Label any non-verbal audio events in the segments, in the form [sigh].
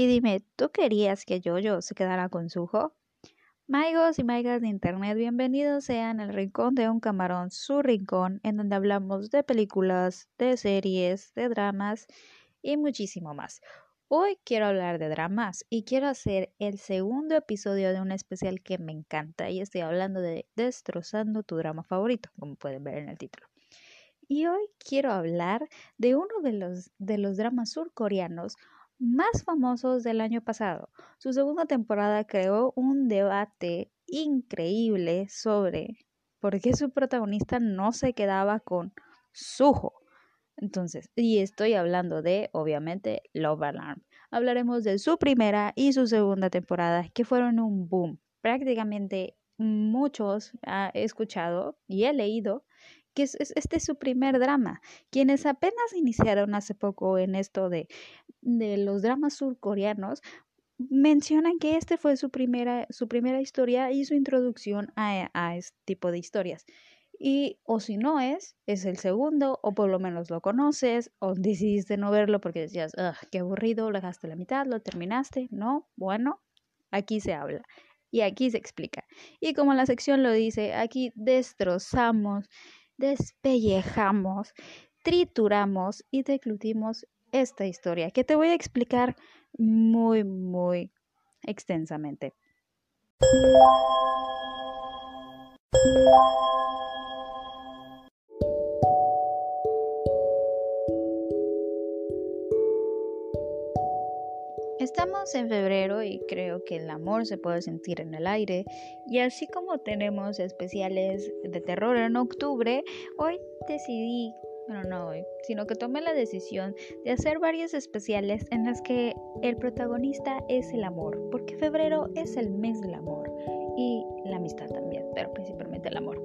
Y dime, ¿tú querías que Jojo se quedara con Suho? Maigos y maigas de internet, bienvenidos sean al rincón de un camarón, su rincón, en donde hablamos de películas, de series, de dramas y muchísimo más. Hoy quiero hablar de dramas y quiero hacer el segundo episodio de un especial que me encanta y estoy hablando de Destrozando tu drama favorito, como pueden ver en el título. Y hoy quiero hablar de uno de los, de los dramas surcoreanos más famosos del año pasado. Su segunda temporada creó un debate increíble sobre por qué su protagonista no se quedaba con Suho. Entonces, y estoy hablando de, obviamente, Love Alarm. Hablaremos de su primera y su segunda temporada, que fueron un boom. Prácticamente muchos he escuchado y he leído que este es su primer drama. Quienes apenas iniciaron hace poco en esto de, de los dramas surcoreanos, mencionan que este fue su primera, su primera historia y su introducción a, a este tipo de historias. Y o si no es, es el segundo, o por lo menos lo conoces, o decidiste no verlo porque decías, qué aburrido, lo dejaste la mitad, lo terminaste. No, bueno, aquí se habla y aquí se explica. Y como la sección lo dice, aquí destrozamos despellejamos, trituramos y declutimos esta historia que te voy a explicar muy, muy extensamente. Estamos en febrero y creo que el amor se puede sentir en el aire y así como tenemos especiales de terror en octubre, hoy decidí, bueno no hoy, sino que tomé la decisión de hacer varios especiales en los que el protagonista es el amor, porque febrero es el mes del amor y la amistad también, pero principalmente el amor.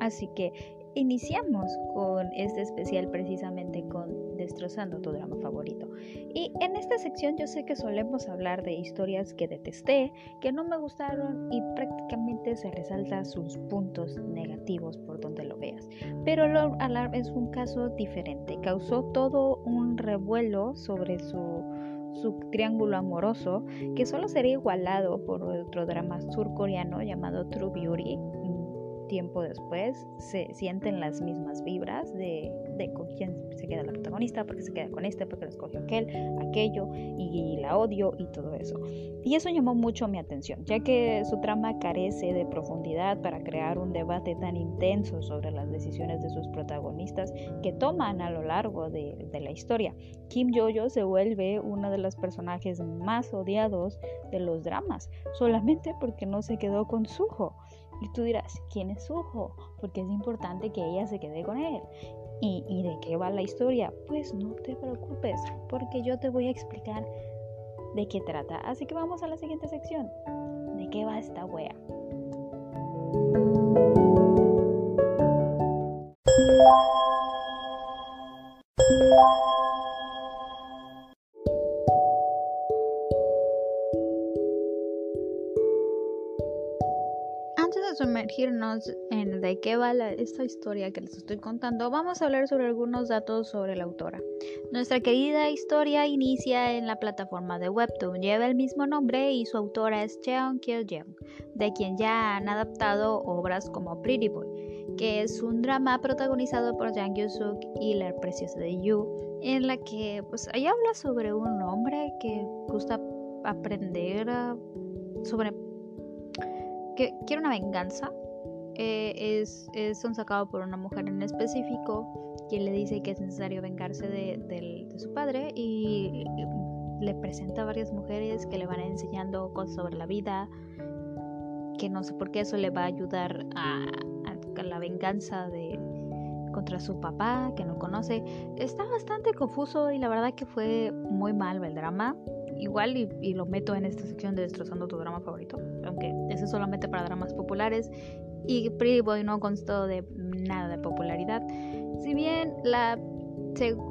Así que iniciamos con este especial precisamente con Destrozando tu drama favorito. Y en esta sección yo sé que solemos hablar de historias que detesté, que no me gustaron y prácticamente se resalta sus puntos negativos por donde lo veas. Pero Love Alarm es un caso diferente, causó todo un revuelo sobre su su triángulo amoroso que solo sería igualado por otro drama surcoreano llamado True Beauty tiempo después se sienten las mismas vibras de, con quién se queda la protagonista, porque se queda con este, porque lo escogió aquel, aquello, y, la odio y todo eso. Y eso llamó mucho mi atención, ya que su trama carece de profundidad para crear un debate tan intenso sobre las decisiones de sus protagonistas que toman a lo largo de, de la historia. Kim Jojo se vuelve uno de los personajes más odiados de los dramas, solamente porque no se quedó con Suho. Y tú dirás, ¿quién es Suho? Porque es importante que ella se quede con él. ¿Y, ¿Y, de qué va la historia? Pues no te preocupes, porque yo te voy a explicar de qué trata. Así que vamos a la siguiente sección. ¿De qué va esta wea? Sumergirnos en de qué va esta historia que les estoy contando, vamos a hablar sobre algunos datos sobre la autora. Nuestra querida historia inicia en la plataforma de Webtoon, lleva el mismo nombre y su autora es Cheon Kyo Jeong, de quien ya han adaptado obras como Pretty Boy, que es un drama protagonizado por Jang Yoo-suk y la preciosa de Yu, en la que pues ahí habla sobre un hombre que gusta aprender sobre que quiere una venganza. Eh, es, es sacado por una mujer en específico quien le dice que es necesario vengarse de, su padre y le presenta a varias mujeres que le van enseñando cosas sobre la vida, que no sé por qué eso le va a ayudar a, a la venganza de contra su papá que no conoce. Está bastante confuso y la verdad que fue muy mal el drama igual y, lo meto en esta sección de destrozando tu drama favorito, aunque ese es solamente para dramas populares y Pretty Boy no constó de nada de popularidad. Si bien la,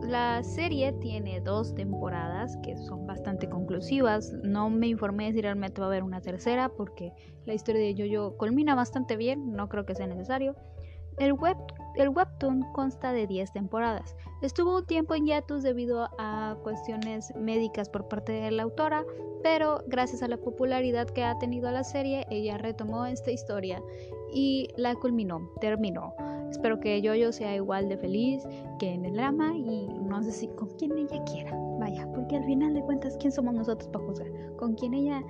la serie tiene dos temporadas que son bastante conclusivas, no me informé si realmente va a haber una tercera porque la historia de Jojo culmina bastante bien, no creo que sea necesario. El web el webtoon consta de 10 temporadas. Estuvo un tiempo en hiatus debido a cuestiones médicas por parte de la autora, pero gracias a la popularidad que ha tenido la serie, ella retomó esta historia y la culminó, terminó. Espero que Yoyo sea igual de feliz que en el drama y no sé si con quien ella quiera. Vaya, porque al final de cuentas, ¿quién somos nosotros para juzgar? Con quien ella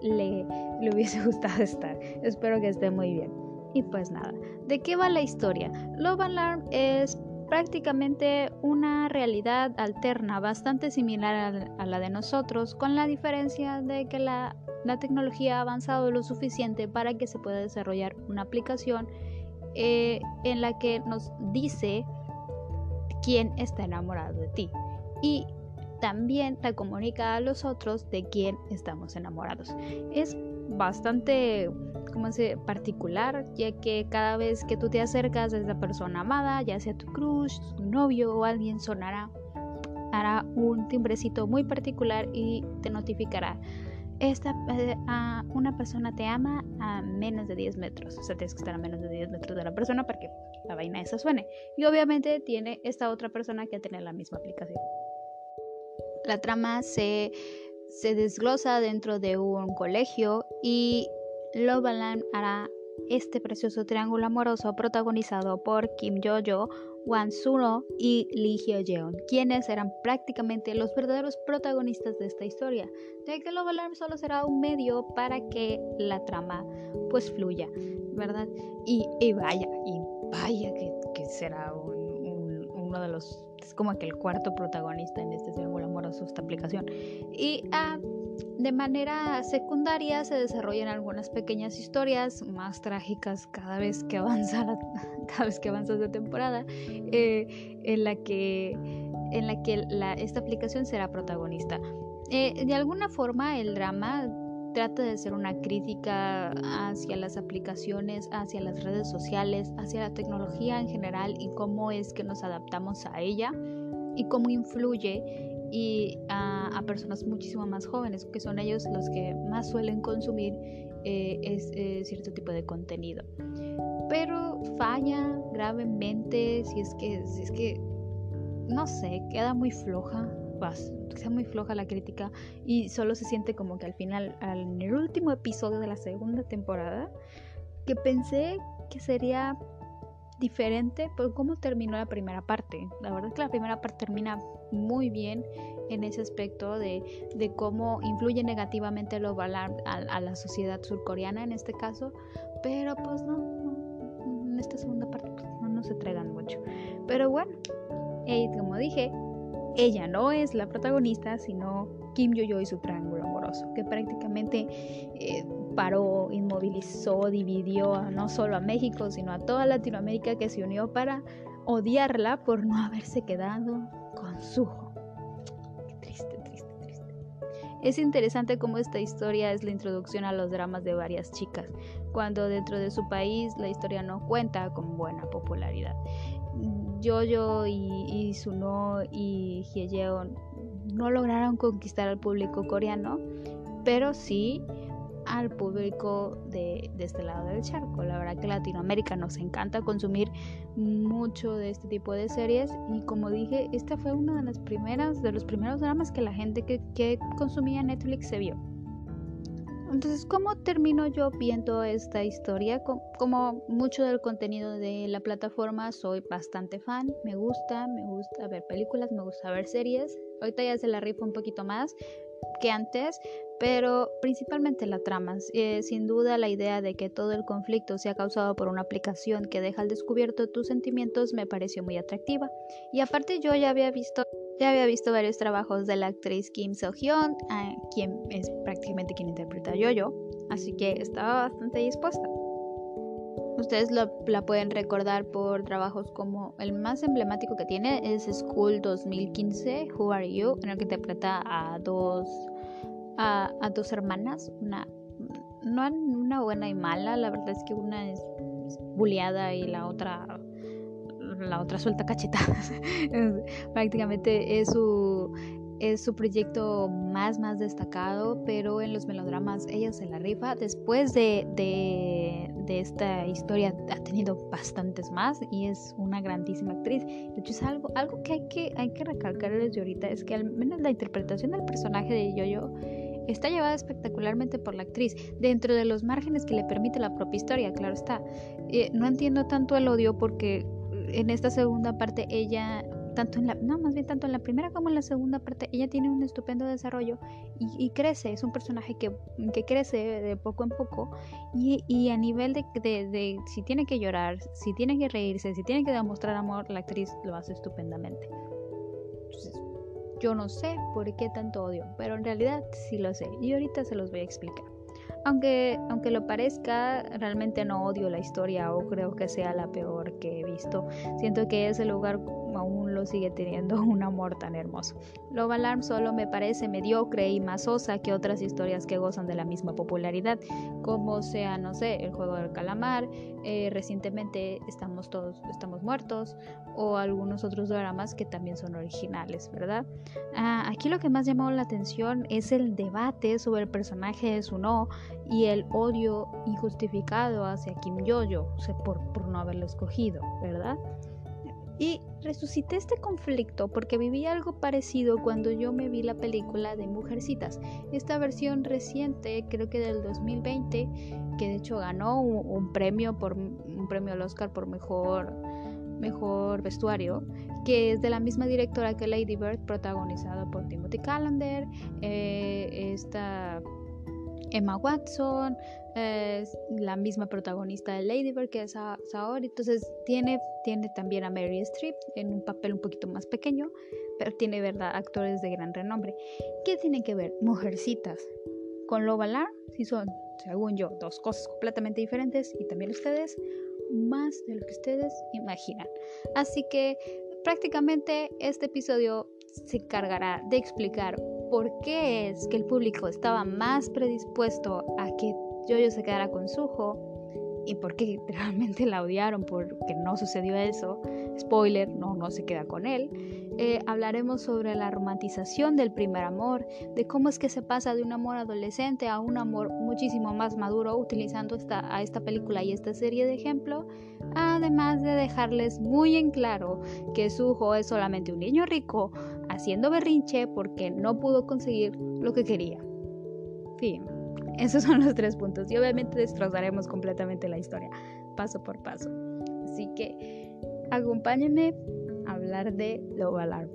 le hubiese [laughs] gustado estar. Espero que esté muy bien. Y pues nada, ¿de qué va la historia? Love Alarm es prácticamente una realidad alterna bastante similar a la de nosotros, con la diferencia de que la, tecnología ha avanzado lo suficiente para que se pueda desarrollar una aplicación eh, en la que nos dice quién está enamorado de ti y también te comunica a los otros de quién estamos enamorados. Es bastante como se particular, ya que cada vez que tú te acercas a esa persona amada, ya sea tu crush, tu novio o alguien, sonará, hará un timbrecito muy particular y te notificará. Esta, eh, una persona te ama a menos de 10 metros, o sea, tienes que estar a menos de 10 metros de la persona para que la vaina esa suene. Y obviamente tiene esta otra persona que tiene la misma aplicación. La trama se, se desglosa dentro de un colegio y Loveland hará este precioso triángulo amoroso protagonizado por Kim Yo-jo, Wan Suno y Lee Hyo-jeon, quienes serán prácticamente los verdaderos protagonistas de esta historia, ya que Love solo será un medio para que la trama pues fluya, ¿verdad? Y, vaya, y vaya que, será uno de los, es como que el cuarto protagonista en este triángulo amoroso, esta aplicación. Y ah, de manera secundaria se desarrollan algunas pequeñas historias más trágicas cada vez que avanza [laughs] cada vez que avanzas de temporada eh, en la que en la que esta aplicación será protagonista eh, de alguna forma el drama trata de ser una crítica hacia las aplicaciones, hacia las redes sociales, hacia la tecnología en general y cómo es que nos adaptamos a ella y cómo influye y a, personas muchísimo más jóvenes, que son ellos los que más suelen consumir eh, es, eh, cierto tipo de contenido. Pero falla gravemente si es que, si es que no sé, queda muy floja, queda muy floja la crítica y solo se siente como que al final, en el último episodio de la segunda temporada, que pensé que sería diferente por cómo terminó la primera parte. La verdad es que la primera parte termina muy bien en ese aspecto de, cómo influye negativamente lo a, a, la sociedad surcoreana en este caso, pero pues no, en esta segunda parte pues, no, se entregan mucho. Pero bueno, como dije, ella no es la protagonista, sino Kim Yo-yo y su triángulo amoroso, que prácticamente eh, paró, inmovilizó, dividió no solo a México, sino a toda Latinoamérica que se unió para odiarla por no haberse quedado con Suho. Qué triste, triste, triste. Es interesante cómo esta historia es la introducción a los dramas de varias chicas, cuando dentro de su país la historia no cuenta con buena popularidad. Jojo y, y Suno y Hyejeon no lograron conquistar al público coreano, pero sí al público de, este lado del charco. La verdad que Latinoamérica nos encanta consumir mucho de este tipo de series y como dije, esta fue una de las primeras, de los primeros dramas que la gente que, que consumía Netflix se vio. Entonces, ¿cómo termino yo viendo esta historia? Como mucho del contenido de la plataforma, soy bastante fan, me gusta, me gusta ver películas, me gusta ver series. Ahorita ya se la rifo un poquito más que antes, pero principalmente la trama. Eh, sin duda la idea de que todo el conflicto sea causado por una aplicación que deja al descubierto tus sentimientos me pareció muy atractiva. Y aparte yo ya había visto ya había visto varios trabajos de la actriz Kim So Hyun, quien es prácticamente quien interpreta a Yo-Yo, así que estaba bastante dispuesta. Ustedes la pueden recordar por trabajos como el más emblemático que tiene es School 2015, Who Are You, en el que interpreta a dos a, dos hermanas, una, no una buena y mala, la verdad es que una es bulleada y la otra la otra suelta cachetadas. [laughs] Prácticamente es su es su proyecto más más destacado, pero en los melodramas ella se la rifa. Después de, de, de esta historia ha tenido bastantes más y es una grandísima actriz. De hecho, es algo, algo que hay que, hay que recalcar desde ahorita, es que al menos la interpretación del personaje de Yoyo está llevada espectacularmente por la actriz, dentro de los márgenes que le permite la propia historia, claro está. Eh, no entiendo tanto el odio porque en esta segunda parte ella tanto en la, no, más bien tanto en la primera como en la segunda parte, ella tiene un estupendo desarrollo y, crece, es un personaje que, que, crece de poco en poco y, y a nivel de, de, si tiene que llorar, si tiene que reírse, si tiene que demostrar amor, la actriz lo hace estupendamente. Yo no sé por qué tanto odio, pero en realidad sí lo sé y ahorita se los voy a explicar. Aunque, aunque lo parezca, realmente no odio la historia o creo que sea la peor que he visto. Siento que ese lugar aún lo sigue teniendo [laughs] un amor tan hermoso. Love Alarm solo me parece mediocre y más osa que otras historias que gozan de la misma popularidad, como sea, no sé, el juego del calamar, eh, recientemente Estamos todos, estamos muertos, o algunos otros dramas que también son originales, ¿verdad? Ah, aquí lo que más llamó la atención es el debate sobre el personaje de Suno y el odio injustificado hacia Kim Yoyo, o por, por no haberlo escogido, ¿verdad? Y resucité este conflicto porque viví algo parecido cuando yo me vi la película de Mujercitas. Esta versión reciente, creo que del 2020, que de hecho ganó un, premio por un premio al Oscar por mejor mejor vestuario, que es de la misma directora que Lady Bird, protagonizada por Timothy Callender, eh, esta Emma Watson, es la misma protagonista de Lady Bird que es Saori, entonces tiene, tiene también a Mary Streep en un papel un poquito más pequeño, pero tiene verdad actores de gran renombre. ¿Qué tienen que ver Mujercitas con Love Alarm? Si son, según yo, dos cosas completamente diferentes y también ustedes, más de lo que ustedes imaginan. Así que prácticamente este episodio se encargará de explicar por qué es que el público estaba más predispuesto a que Jojo se quedara con Suho y por qué [laughs] realmente la odiaron porque no sucedió eso. Spoiler, no, no se queda con él. Eh, hablaremos sobre la romantización del primer amor, de cómo es que se pasa de un amor adolescente a un amor muchísimo más maduro utilizando esta, a esta película y esta serie de ejemplo, además de dejarles muy en claro que Suho es solamente un niño rico haciendo berrinche porque no pudo conseguir lo que quería. Fin. Esos son los tres puntos y obviamente destrozaremos completamente la historia, paso por paso. Así que acompáñenme a hablar de Love Alarm.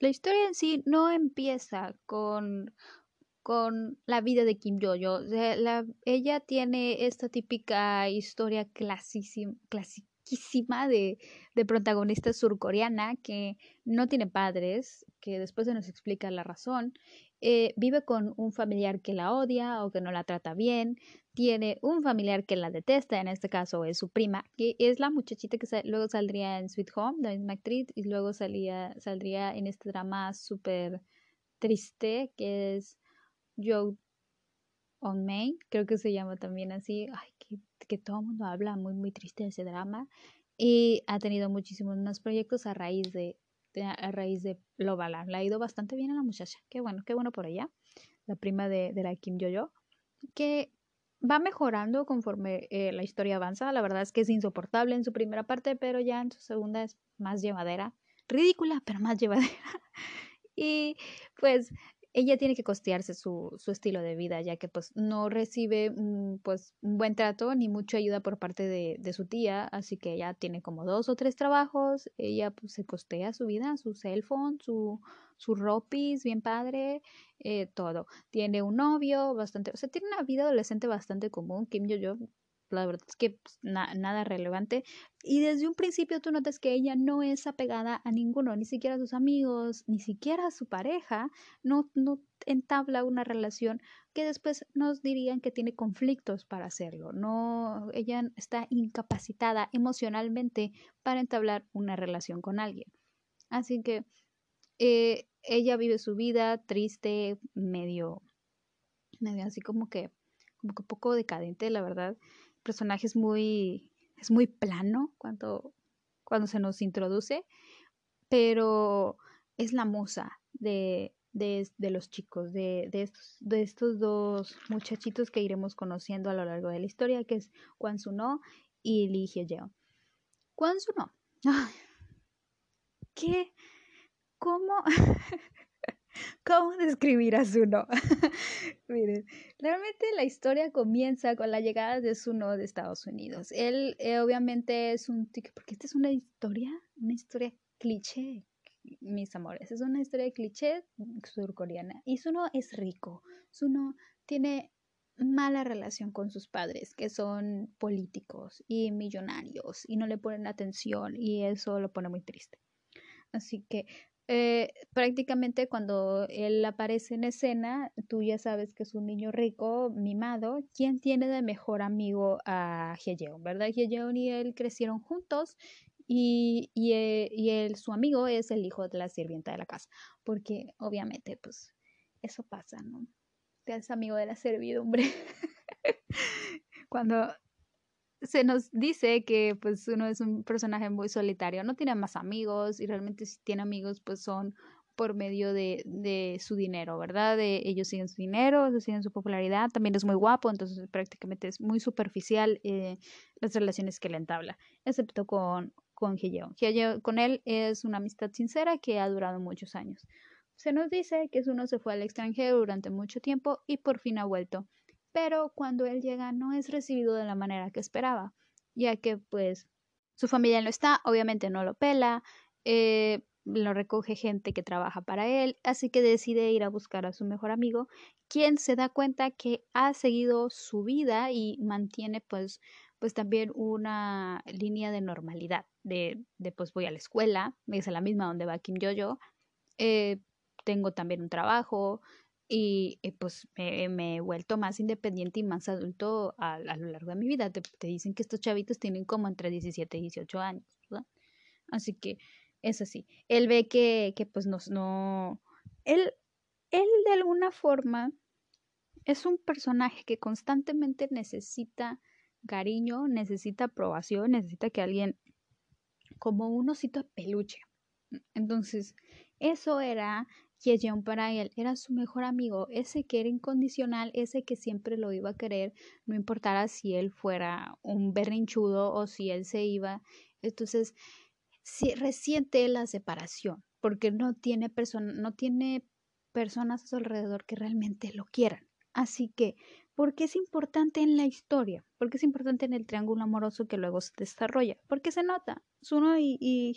La historia en sí no empieza con, con la vida de Kim Yo-yo. ella tiene esta típica historia clasísima, de, de protagonista surcoreana que no tiene padres, que después se nos explica la razón, eh, vive con un familiar que la odia o que no la trata bien, tiene un familiar que la detesta, en este caso es su prima, que es la muchachita que luego saldría en Sweet Home, la misma actriz, y luego salía, saldría en este drama súper triste que es Joe on Main, creo que se llama también así, ay, que, que todo el mundo habla muy, muy triste de ese drama. Y ha tenido muchísimos más proyectos a raíz de, a raíz de. Le ha ido bastante bien a la muchacha. Qué bueno, qué bueno por ella. La prima de, de la Kim Yo-Yo. Que va mejorando conforme eh, la historia avanza. La verdad es que es insoportable en su primera parte, pero ya en su segunda es más llevadera. Ridícula, pero más [laughs] llevadera. y pues ella tiene que costearse su, su, estilo de vida, ya que pues no recibe mm, pues un buen trato ni mucha ayuda por parte de, de, su tía, así que ella tiene como dos o tres trabajos, ella pues se costea su vida, su cell phone, su, su ropis, bien padre, eh, todo. Tiene un novio bastante, o sea, tiene una vida adolescente bastante común, Kim Yo Yo la verdad es que pues, nada relevante. Y desde un principio tú notas que ella no es apegada a ninguno, ni siquiera a sus amigos, ni siquiera a su pareja, no, no entabla una relación que después nos dirían que tiene conflictos para hacerlo. No, ella está incapacitada emocionalmente para entablar una relación con alguien. Así que eh, ella vive su vida triste, medio, medio así como que, como que poco decadente, la verdad personaje es muy, es muy plano cuando, cuando se nos introduce, pero es la musa de, de, de los chicos, de, de, estos, de estos dos muchachitos que iremos conociendo a lo largo de la historia, que es Kwan Suno y Lee Hye-jeon. Kwan Suno. [laughs] ¿Qué? ¿Cómo? [laughs] ¿Cómo describir a Suno? [laughs] Miren, realmente la historia comienza con la llegada de Suno de Estados Unidos. Él eh, obviamente es un porque esta es una historia, una historia cliché, mis amores. Es una historia de cliché surcoreana. Y Suno es rico. Suno tiene mala relación con sus padres, que son políticos y millonarios, y no le ponen atención, y eso lo pone muy triste. Así que eh, prácticamente cuando él aparece en escena, tú ya sabes que es un niño rico, mimado, quien tiene de mejor amigo a Hyejeon, ¿verdad? Hyejeon y él crecieron juntos y, y, eh, y él, su amigo es el hijo de la sirvienta de la casa, porque obviamente pues eso pasa, ¿no? Te haces amigo de la servidumbre. [laughs] Cuando se nos dice que pues uno es un personaje muy solitario, no tiene más amigos y realmente si tiene amigos pues son por medio de, de su dinero, ¿verdad? De, ellos siguen su dinero, siguen su popularidad, también es muy guapo, entonces prácticamente es muy superficial eh, las relaciones que le entabla, excepto con, con Hyeon. Con él es una amistad sincera que ha durado muchos años. Se nos dice que uno se fue al extranjero durante mucho tiempo y por fin ha vuelto pero cuando él llega no es recibido de la manera que esperaba, ya que pues su familia no está, obviamente no lo pela, eh, lo recoge gente que trabaja para él, así que decide ir a buscar a su mejor amigo, quien se da cuenta que ha seguido su vida y mantiene pues pues también una línea de normalidad, de, de pues voy a la escuela, es la misma donde va Kim Jojo, eh, tengo también un trabajo, y pues me, he vuelto más independiente y más adulto a, lo largo de mi vida. Te, dicen que estos chavitos tienen como entre 17 y 18 años. Así que es así. Él ve que, que pues nos, no... Él, él de alguna forma es un personaje que constantemente necesita cariño, necesita aprobación, necesita que alguien como un osito de peluche. Entonces, eso era Yeon para él era su mejor amigo, ese que era incondicional, ese que siempre lo iba a querer, no importara si él fuera un berrinchudo o si él se iba. Entonces, si, resiente la separación, porque no tiene, no tiene personas a su alrededor que realmente lo quieran. Así que porque es importante en la historia, porque es importante en el triángulo amoroso que luego se desarrolla, porque se nota, Suno y, y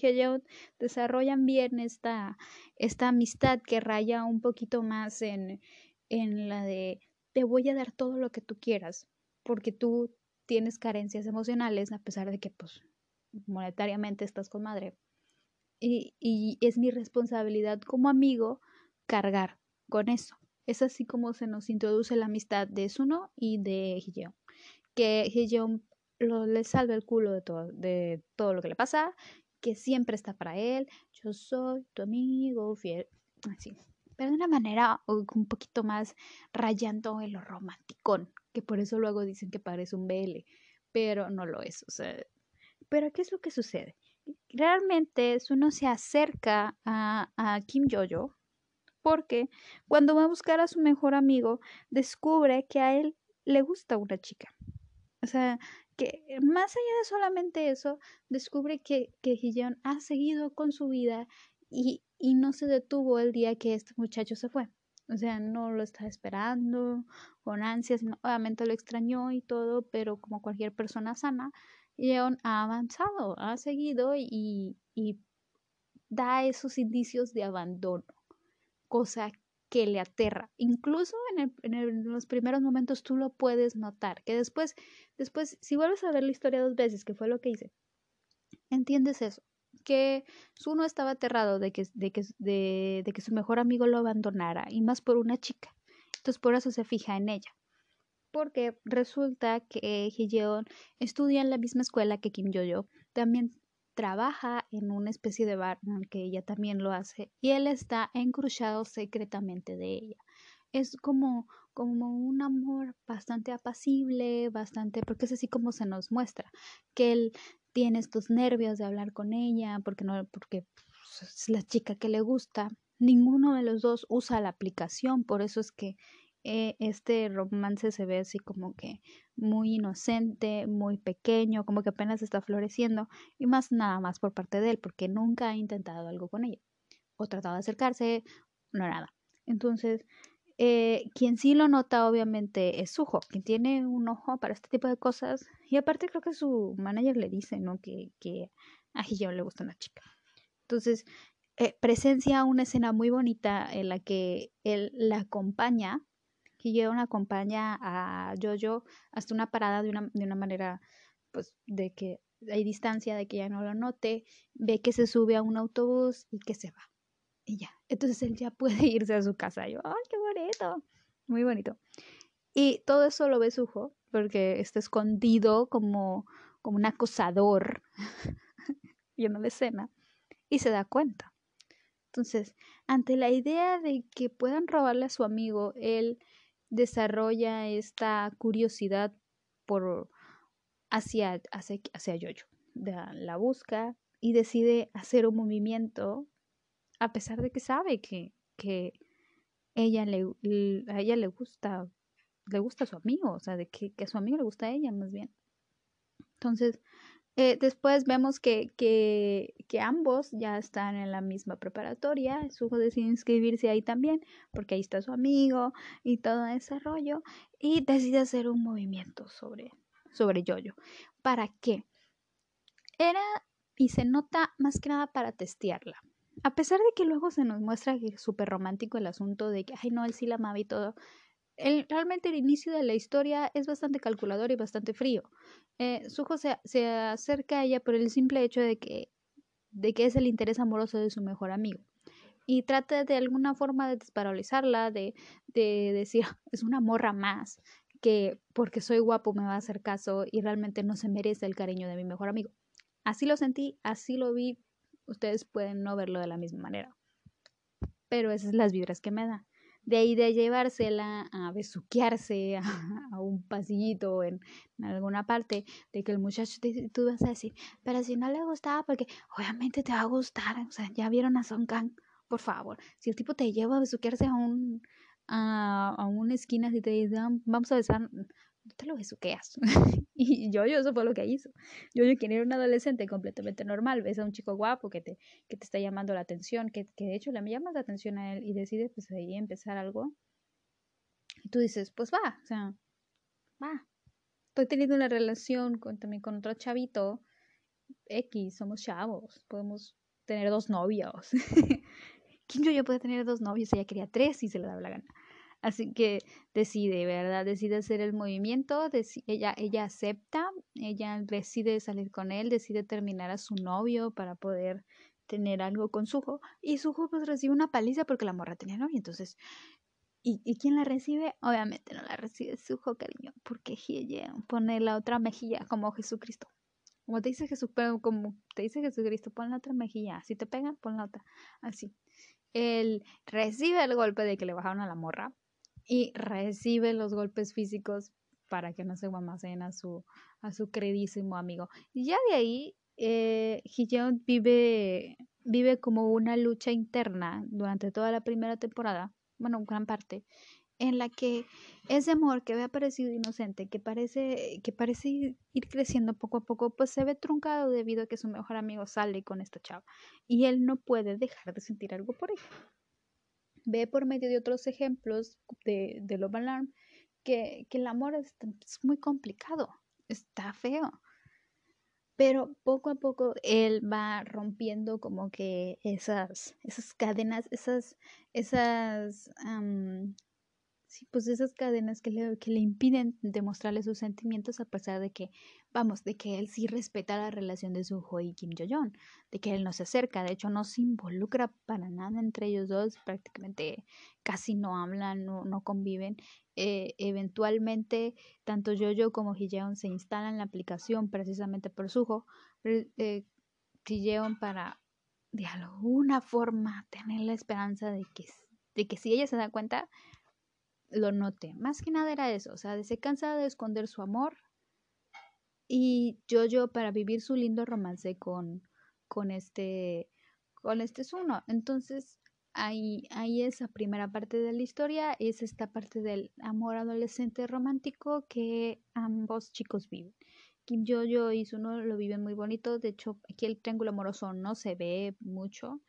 desarrollan bien esta, esta amistad que raya un poquito más en, en la de te voy a dar todo lo que tú quieras, porque tú tienes carencias emocionales, a pesar de que pues monetariamente estás con madre. Y, y es mi responsabilidad como amigo cargar con eso. Es así como se nos introduce la amistad de Suno y de Hijeon. Que Hijeon lo, le salva el culo de todo, de todo lo que le pasa, que siempre está para él. Yo soy tu amigo fiel. Así. Pero de una manera un poquito más rayando en lo romanticón, que por eso luego dicen que parece un BL, pero no lo es. O sea, pero ¿qué es lo que sucede? Realmente Suno se acerca a, a Kim Jojo porque cuando va a buscar a su mejor amigo, descubre que a él le gusta una chica. O sea, que más allá de solamente eso, descubre que, que ha seguido con su vida y, y no se detuvo el día que este muchacho se fue. O sea, no lo estaba esperando con ansias, obviamente lo extrañó y todo, pero como cualquier persona sana, Jeon ha avanzado, ha seguido y, y da esos indicios de abandono cosa que le aterra. Incluso en, los primeros momentos tú lo puedes notar, que después, después, si vuelves a ver la historia dos veces, que fue lo que hice, entiendes eso, que Suno estaba aterrado de que, de que, de que su mejor amigo lo abandonara, y más por una chica. Entonces por eso se fija en ella. Porque resulta que Hijeon estudia en la misma escuela que Kim Yo-yo, también trabaja en una especie de bar en el que ella también lo hace y él está encruchado secretamente de ella. Es como, como un amor bastante apacible, bastante, porque es así como se nos muestra, que él tiene estos nervios de hablar con ella, porque no, porque es la chica que le gusta. Ninguno de los dos usa la aplicación, por eso es que eh, este romance se ve así como que muy inocente, muy pequeño, como que apenas está floreciendo y más nada más por parte de él, porque nunca ha intentado algo con ella o tratado de acercarse, no nada. Entonces, eh, quien sí lo nota obviamente es Sujo, quien tiene un ojo para este tipo de cosas y aparte creo que su manager le dice, ¿no? Que, que a Hiyeo le gusta una chica. Entonces, eh, presencia una escena muy bonita en la que él la acompaña, Hiyeo acompaña a Jojo hasta una parada de una, de una manera, pues, de que hay distancia, de que ya no lo note, ve que se sube a un autobús y que se va. Y ya, entonces él ya puede [laughs] irse a su casa. Yo, ¡ay, qué bonito! Muy bonito. Y todo eso lo ve Sujo, porque está escondido como, como un acosador [laughs] viendo la escena y se da cuenta. Entonces, ante la idea de que puedan robarle a su amigo, él desarrolla esta curiosidad por hacia, hacia, hacia Yoyo. La busca y decide hacer un movimiento a pesar de que sabe que, que ella le, a ella le gusta, le gusta a su amigo, o sea, de que, que a su amigo le gusta a ella más bien. Entonces, eh, después vemos que, que, ambos ya están en la misma preparatoria. Sujo decide inscribirse ahí también, porque ahí está su amigo y todo ese rollo. Y decide hacer un movimiento sobre, sobre Yoyo. ¿Para qué? Era y se nota más que nada para testearla. A pesar de que luego se nos muestra que es súper romántico el asunto de que, ay, no, él sí la amaba y todo, realmente el inicio de la historia es bastante calculador y bastante frío. Eh, Sujo se, se, acerca a ella por el simple hecho de que, de que es el interés amoroso de su mejor amigo. Y trata de alguna forma de desparalizarla, de, de decir, es una morra más, que porque soy guapo me va a hacer caso y realmente no se merece el cariño de mi mejor amigo. Así lo sentí, así lo vi. Ustedes pueden no verlo de la misma manera. Pero esas son las vibras que me da de ahí de llevársela a besuquearse a, un pasillito en, en, alguna parte, de que el muchacho te, tú vas a decir, pero si no le gustaba, porque obviamente te va a gustar, o sea, ya vieron a Son Kang, por favor, si el tipo te lleva a besuquearse a un a, a una esquina y te dice, vamos a besar, no te lo besuqueas. [laughs] y yo, yo, eso fue lo que hizo. Yo, yo quien era un adolescente completamente normal, ves a un chico guapo que te, que te está llamando la atención, que, que de hecho le llamas la atención a él y decide pues ahí empezar algo. Y tú dices, pues va, o sea, va. Estoy teniendo una relación con, también con otro chavito. X, somos chavos, podemos tener dos novios. [laughs] ¿Quién yo, yo puede tener dos novios? Ella quería tres y se le daba la gana. Así que decide, ¿verdad? Decide hacer el movimiento, ella, ella acepta, ella decide salir con él, decide terminar a su novio para poder tener algo con Sujo y Sujo pues recibe una paliza porque la morra tenía novio, entonces ¿Y, ¿Y quién la recibe? Obviamente no la recibe Sujo, cariño, porque ella pone la otra mejilla como Jesucristo. Como te dice Jesús, como te dice Jesucristo, pon la otra mejilla. Si te pegan, pon la otra. Así. Él recibe el golpe de que le bajaron a la morra, y recibe los golpes físicos para que no se guamacen a su, a su queridísimo amigo. Y ya de ahí, eh, vive, vive como una lucha interna durante toda la primera temporada, bueno, gran parte, en la que ese amor que había parecido inocente, que parece, que parece ir creciendo poco a poco, pues se ve truncado debido a que su mejor amigo sale con esta chava y él no puede dejar de sentir algo por ella ve por medio de otros ejemplos de, de Love Alarm que, que el amor es, muy complicado, está feo. Pero poco a poco él va rompiendo como que esas, esas cadenas, esas, esas Sí, pues esas cadenas que le, que le impiden demostrarle sus sentimientos a pesar de que, vamos, de que él sí respeta la relación de su y Kim Jo-yeon, de que él no se acerca, de hecho no se involucra para nada entre ellos dos, prácticamente casi no hablan, no, no conviven. Eh, eventualmente, tanto Jojo como Hijeon se instalan en la aplicación precisamente por Suho, eh, para de alguna forma tener la esperanza de que, de que si ella se da cuenta, lo noté. Más que nada era eso, o sea, se cansa de esconder su amor y yo, para vivir su lindo romance con, con este, con este. Entonces, ahí, ahí esa primera parte de la historia, es esta parte del amor adolescente romántico que ambos chicos viven. Kim Jojo y Suno lo viven muy bonito. De hecho, aquí el triángulo amoroso no se ve mucho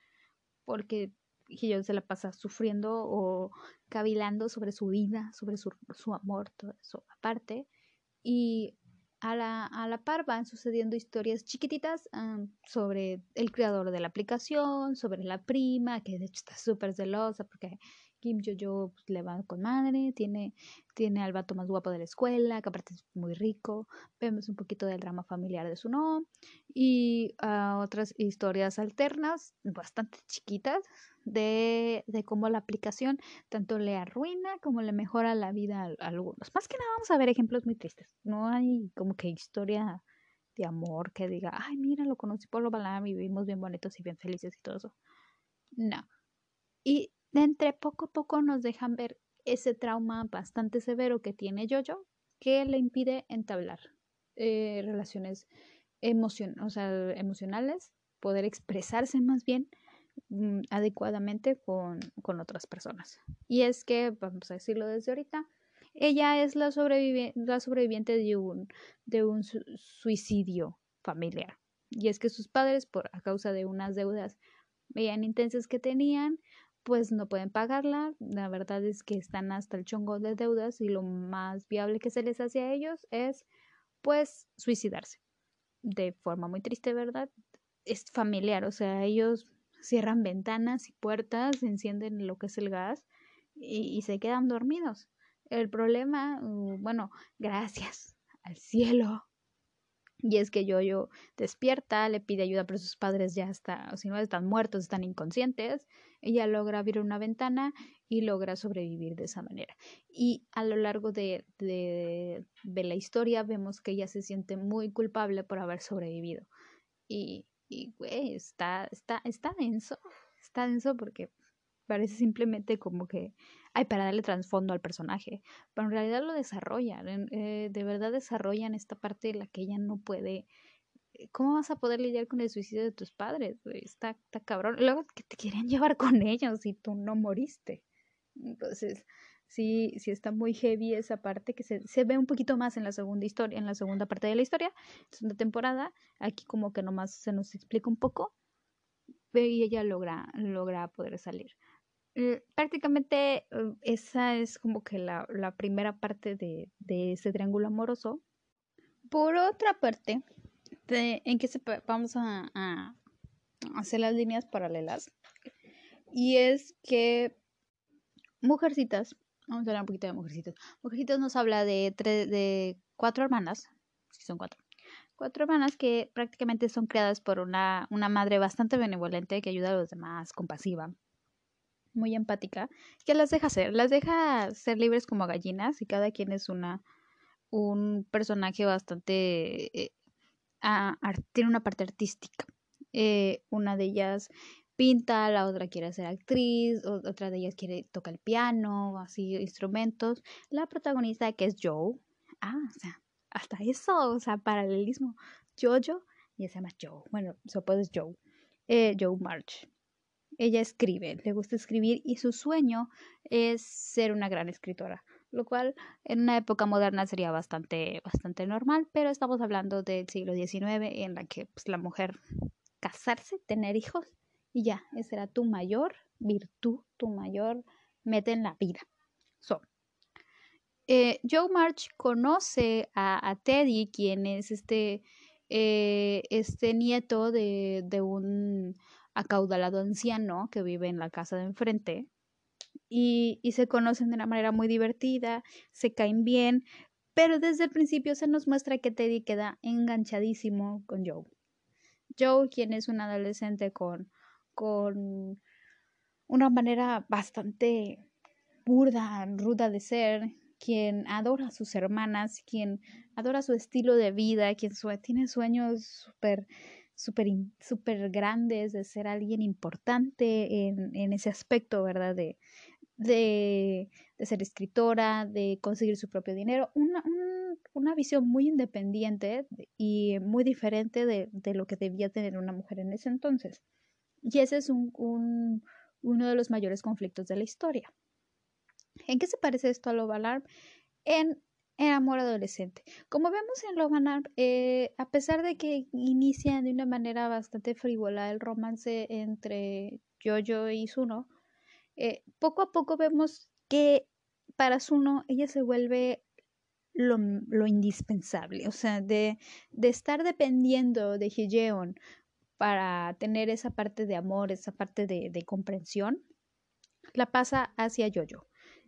porque yo se la pasa sufriendo o cavilando sobre su vida, sobre su, su amor, todo eso aparte. Y a la, a la par van sucediendo historias chiquititas sobre el creador de la aplicación, sobre la prima, que de hecho está súper celosa porque Kim Jojo pues, le va con madre, tiene, tiene al vato más guapo de la escuela, que aparte es muy rico. Vemos un poquito del drama familiar de su no y uh, otras historias alternas, bastante chiquitas, de, de, cómo la aplicación tanto le arruina como le mejora la vida a, algunos. Más que nada vamos a ver ejemplos muy tristes. No hay como que historia de amor que diga, ay, mira, lo conocí por lo balam y vivimos bien bonitos y bien felices y todo eso. No. Y de entre poco a poco nos dejan ver ese trauma bastante severo que tiene Jojo que le impide entablar eh, relaciones emocionales, poder expresarse más bien mm, adecuadamente con, otras personas. Y es que, vamos a decirlo desde ahorita, ella es la, la sobreviviente de un, de un suicidio familiar. Y es que sus padres, por a causa de unas deudas bien intensas que tenían, pues no pueden pagarla. La verdad es que están hasta el chongo de deudas y lo más viable que se les hace a ellos es pues suicidarse. De forma muy triste, ¿verdad? Es familiar, o sea, ellos cierran ventanas y puertas, encienden lo que es el gas y, y se quedan dormidos. El problema, uh, bueno, gracias al cielo, y es que Yoyo despierta, le pide ayuda, pero sus padres ya están, si no están muertos, están inconscientes. Ella logra abrir una ventana y logra sobrevivir de esa manera. Y a lo largo de, de, de la historia vemos que ella se siente muy culpable por haber sobrevivido. Y, y güey, está, está, está denso. Está denso porque parece simplemente como que ay, para darle trasfondo al personaje, pero en realidad lo desarrollan, eh, de verdad desarrollan esta parte de la que ella no puede, eh, ¿cómo vas a poder lidiar con el suicidio de tus padres? Está, está cabrón, luego que te quieren [laughs] llevar con ellos y tú no moriste. Entonces, sí, sí está muy heavy esa parte que se, se ve un poquito más en la segunda historia, en la segunda parte de la historia, segunda temporada, aquí como que nomás se nos explica un poco, y ella logra, logra poder salir. Mm, prácticamente eh, esa es como que la, la primera parte de, de, ese triángulo amoroso. Por otra parte, en que se, vamos a, a, hacer las líneas paralelas. Y es que Mujercitas, vamos a hablar un poquito de Mujercitas. Mujercitas nos habla de, de cuatro hermanas, si son cuatro, cuatro hermanas que prácticamente son criadas por una, una madre bastante benevolente que ayuda a los demás, compasiva muy empática, que las deja ser, las deja ser libres como gallinas y cada quien es una un personaje bastante eh, tiene una parte artística. Eh, una de ellas pinta, la otra quiere ser actriz, otra de ellas quiere tocar el piano, así instrumentos. La protagonista que es Joe, ah, o sea, hasta eso, o sea, paralelismo. Jojo y se llama Joe, bueno, su es Joe, eh, Joe March. Ella escribe, le gusta escribir y su sueño es ser una gran escritora, lo cual en una época moderna sería bastante, bastante normal, pero estamos hablando del siglo XIX en la que pues, la mujer casarse, tener hijos y ya, esa era tu mayor virtud, tu mayor meta en la vida. So, eh, Joe March conoce a, Teddy, quien es este, eh, este nieto de, de un acaudalado anciano que vive en la casa de enfrente y, y se conocen de una manera muy divertida, se caen bien, pero desde el principio se nos muestra que Teddy queda enganchadísimo con Joe. Joe, quien es un adolescente con, con una manera bastante burda, ruda de ser, quien adora a sus hermanas, quien adora su estilo de vida, quien tiene sueños súper súper super grandes, de ser alguien importante en, en ese aspecto, ¿verdad? De, de, de, ser escritora, de conseguir su propio dinero, una, una visión muy independiente y muy diferente de, de, lo que debía tener una mujer en ese entonces. Y ese es un, uno de los mayores conflictos de la historia. ¿En qué se parece esto a Love Alarm? En, en amor adolescente. Como vemos en Alarm, eh, a pesar de que inicia de una manera bastante frívola el romance entre Jojo y Suno, eh, poco a poco vemos que para Suno ella se vuelve lo, lo indispensable, o sea, de, de estar dependiendo de Hijeon para tener esa parte de amor, esa parte de, de comprensión, la pasa hacia Jojo.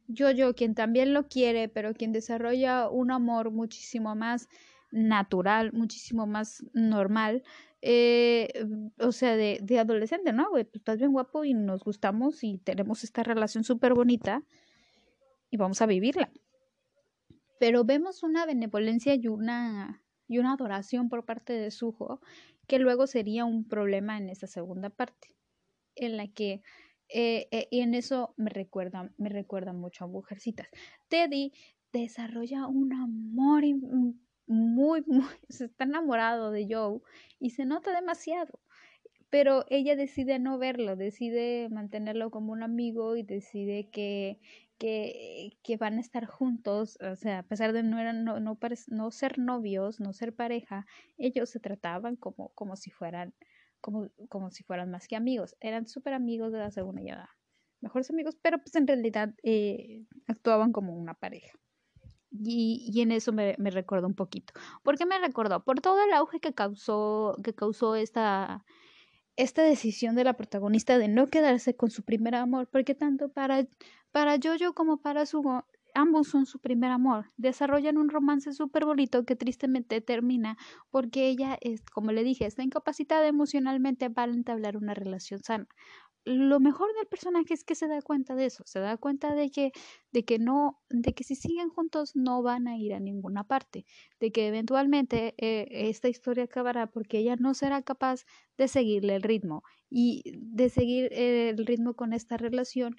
Jojo, quien también lo quiere, pero quien desarrolla un amor muchísimo más natural, muchísimo más normal, eh, o sea, de, de adolescente, ¿no? Güey, estás bien guapo y nos gustamos y tenemos esta relación súper bonita y vamos a vivirla. Pero vemos una benevolencia y una, y una adoración por parte de Suho que luego sería un problema en esa segunda parte, en la que eh, eh, y en eso me recuerda, me recuerda mucho a Mujercitas. Teddy desarrolla un amor muy, muy, [laughs] se está enamorado de Joe y se nota demasiado. Pero ella decide no verlo, decide mantenerlo como un amigo y decide que, que, que van a estar juntos, o sea, a pesar de no, eran, no, no, no ser novios, no ser pareja, ellos se trataban como, como si fueran, como, como si fueran más que amigos. Eran súper amigos de la segunda edad, mejores amigos, pero pues en realidad eh, actuaban como una pareja. Y, y, en eso me, me un poquito. ¿Por qué me recordó? Por todo el auge que causó, que causó esta, esta decisión de la protagonista de no quedarse con su primer amor, porque tanto para, para Jojo como para Sugo, ambos son su primer amor. Desarrollan un romance súper bonito que tristemente termina porque ella, es, como le dije, está incapacitada emocionalmente para entablar una relación sana lo mejor del personaje es que se da cuenta de eso, se da cuenta de que, de que no, de que si siguen juntos no van a ir a ninguna parte, de que eventualmente eh, esta historia acabará porque ella no será capaz de seguirle el ritmo y de seguir eh, el ritmo con esta relación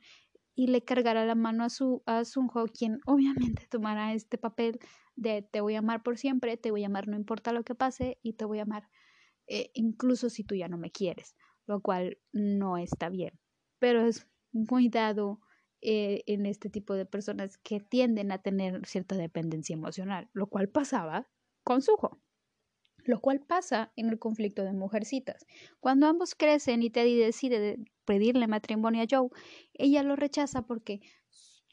y le cargará la mano a su a Sunho, quien obviamente tomará este papel de te voy a amar por siempre, te voy a amar no importa lo que pase y te voy a amar eh, incluso si tú ya no me quieres lo cual no está bien. Pero es muy dado eh, en este tipo de personas que tienden a tener cierta dependencia emocional, lo cual pasaba con Suho. Lo cual pasa en el conflicto de mujercitas. Cuando ambos crecen y Teddy decide pedirle matrimonio a Joe, ella lo rechaza porque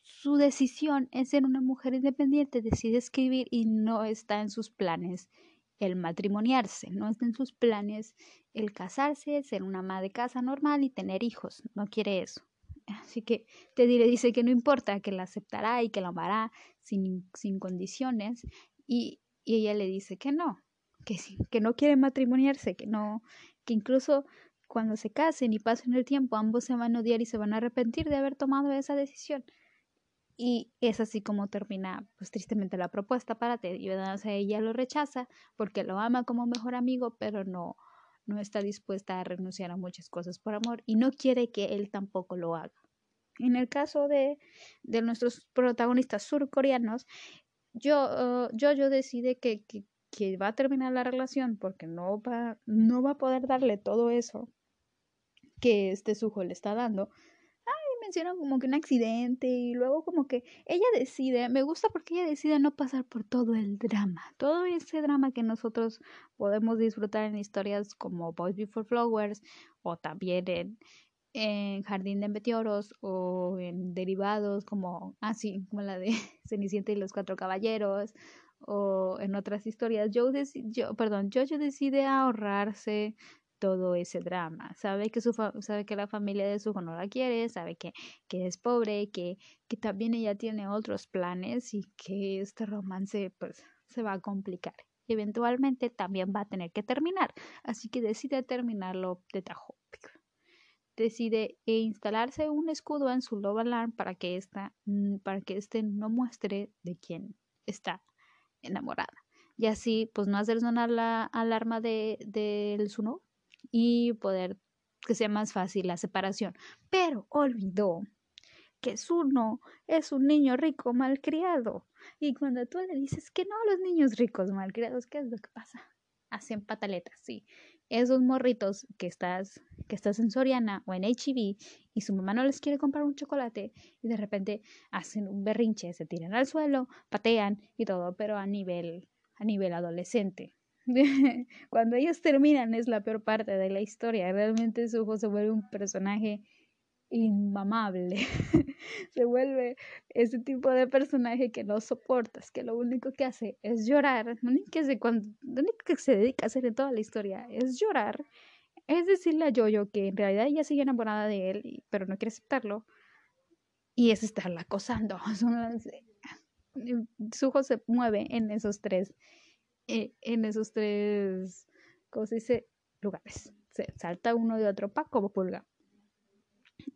su decisión es ser una mujer independiente, decide escribir y no está en sus planes el matrimoniarse, no está en sus planes el casarse, ser una ama de casa normal y tener hijos, no quiere eso. Así que Teddy le dice que no importa, que la aceptará y que la amará sin, sin condiciones y, y, ella le dice que no, que, que no quiere matrimoniarse, que no, que incluso cuando se casen y pasen el tiempo ambos se van a odiar y se van a arrepentir de haber tomado esa decisión. Y es así como termina, pues tristemente, la propuesta para Teddy. O sea, ella lo rechaza porque lo ama como mejor amigo, pero no, no está dispuesta a renunciar a muchas cosas por amor y no quiere que él tampoco lo haga. En el caso de, de nuestros protagonistas surcoreanos, yo, yo, yo decide que, que, que, va a terminar la relación porque no va, no va a poder darle todo eso que este sujo le está dando menciona como que un accidente y luego como que ella decide, me gusta porque ella decide no pasar por todo el drama, todo ese drama que nosotros podemos disfrutar en historias como Boys Before Flowers o también en, en Jardín de Meteoros o en derivados como así ah, como la de [laughs] Cenicienta y los Cuatro Caballeros o en otras historias. Yo, yo perdón yo decide ahorrarse todo ese drama. Sabe que, su sabe que la familia de su hijo no la quiere, sabe que, que es pobre, que, que también ella tiene otros planes y que este romance pues se va a complicar. Eventualmente también va a tener que terminar, así que decide terminarlo de tajo. Decide instalarse un escudo en su Love Alarm para que esta, mm, para que este no muestre de quién está enamorada. Y así, pues no hacer sonar la alarma de, de su y poder que sea más fácil la separación. Pero olvidó que Suno es un niño rico malcriado. Y cuando tú le dices que no los niños ricos malcriados, ¿qué es lo que pasa? Hacen pataletas, sí. esos morritos que estás, que estás en Soriana o en HB y su mamá no les quiere comprar un chocolate y de repente hacen un berrinche, se tiran al suelo, patean y todo, pero a nivel, a nivel adolescente. [laughs] Cuando ellos terminan es la peor parte de la historia. Realmente su hijo se vuelve un personaje inmamable. [laughs] se vuelve ese tipo de personaje que no soportas, que lo único que hace es llorar. Lo único que, se dedica a hacer en toda la historia es llorar. Es decirle a Yoyo que en realidad ella sigue enamorada de él, pero no quiere aceptarlo. Y es estarla acosando. [laughs] Sujo se mueve en esos tres eh, en esos tres, ¿cómo se dice? Lugares. Se salta uno de otro pa como pulga.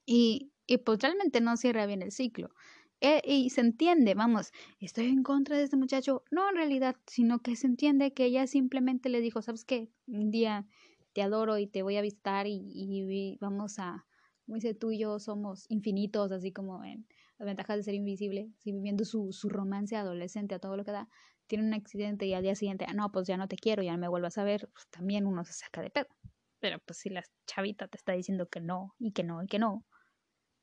Y, y pues realmente no cierra bien el ciclo. E, y se entiende, vamos, estoy en contra de este muchacho. No en realidad, sino que se entiende que ella simplemente le dijo, ¿sabes qué? Un día te adoro y te voy a visitar y, y vamos a, como dice tú y yo, somos infinitos, así como en las ventajas de ser invisible, viviendo su, su romance adolescente a todo lo que da tiene un accidente y al día siguiente, ah, no, pues ya no te quiero, ya no me vuelvas a ver, pues también uno se saca de pedo. Pero pues si la chavita te está diciendo que no, y que no, y que no,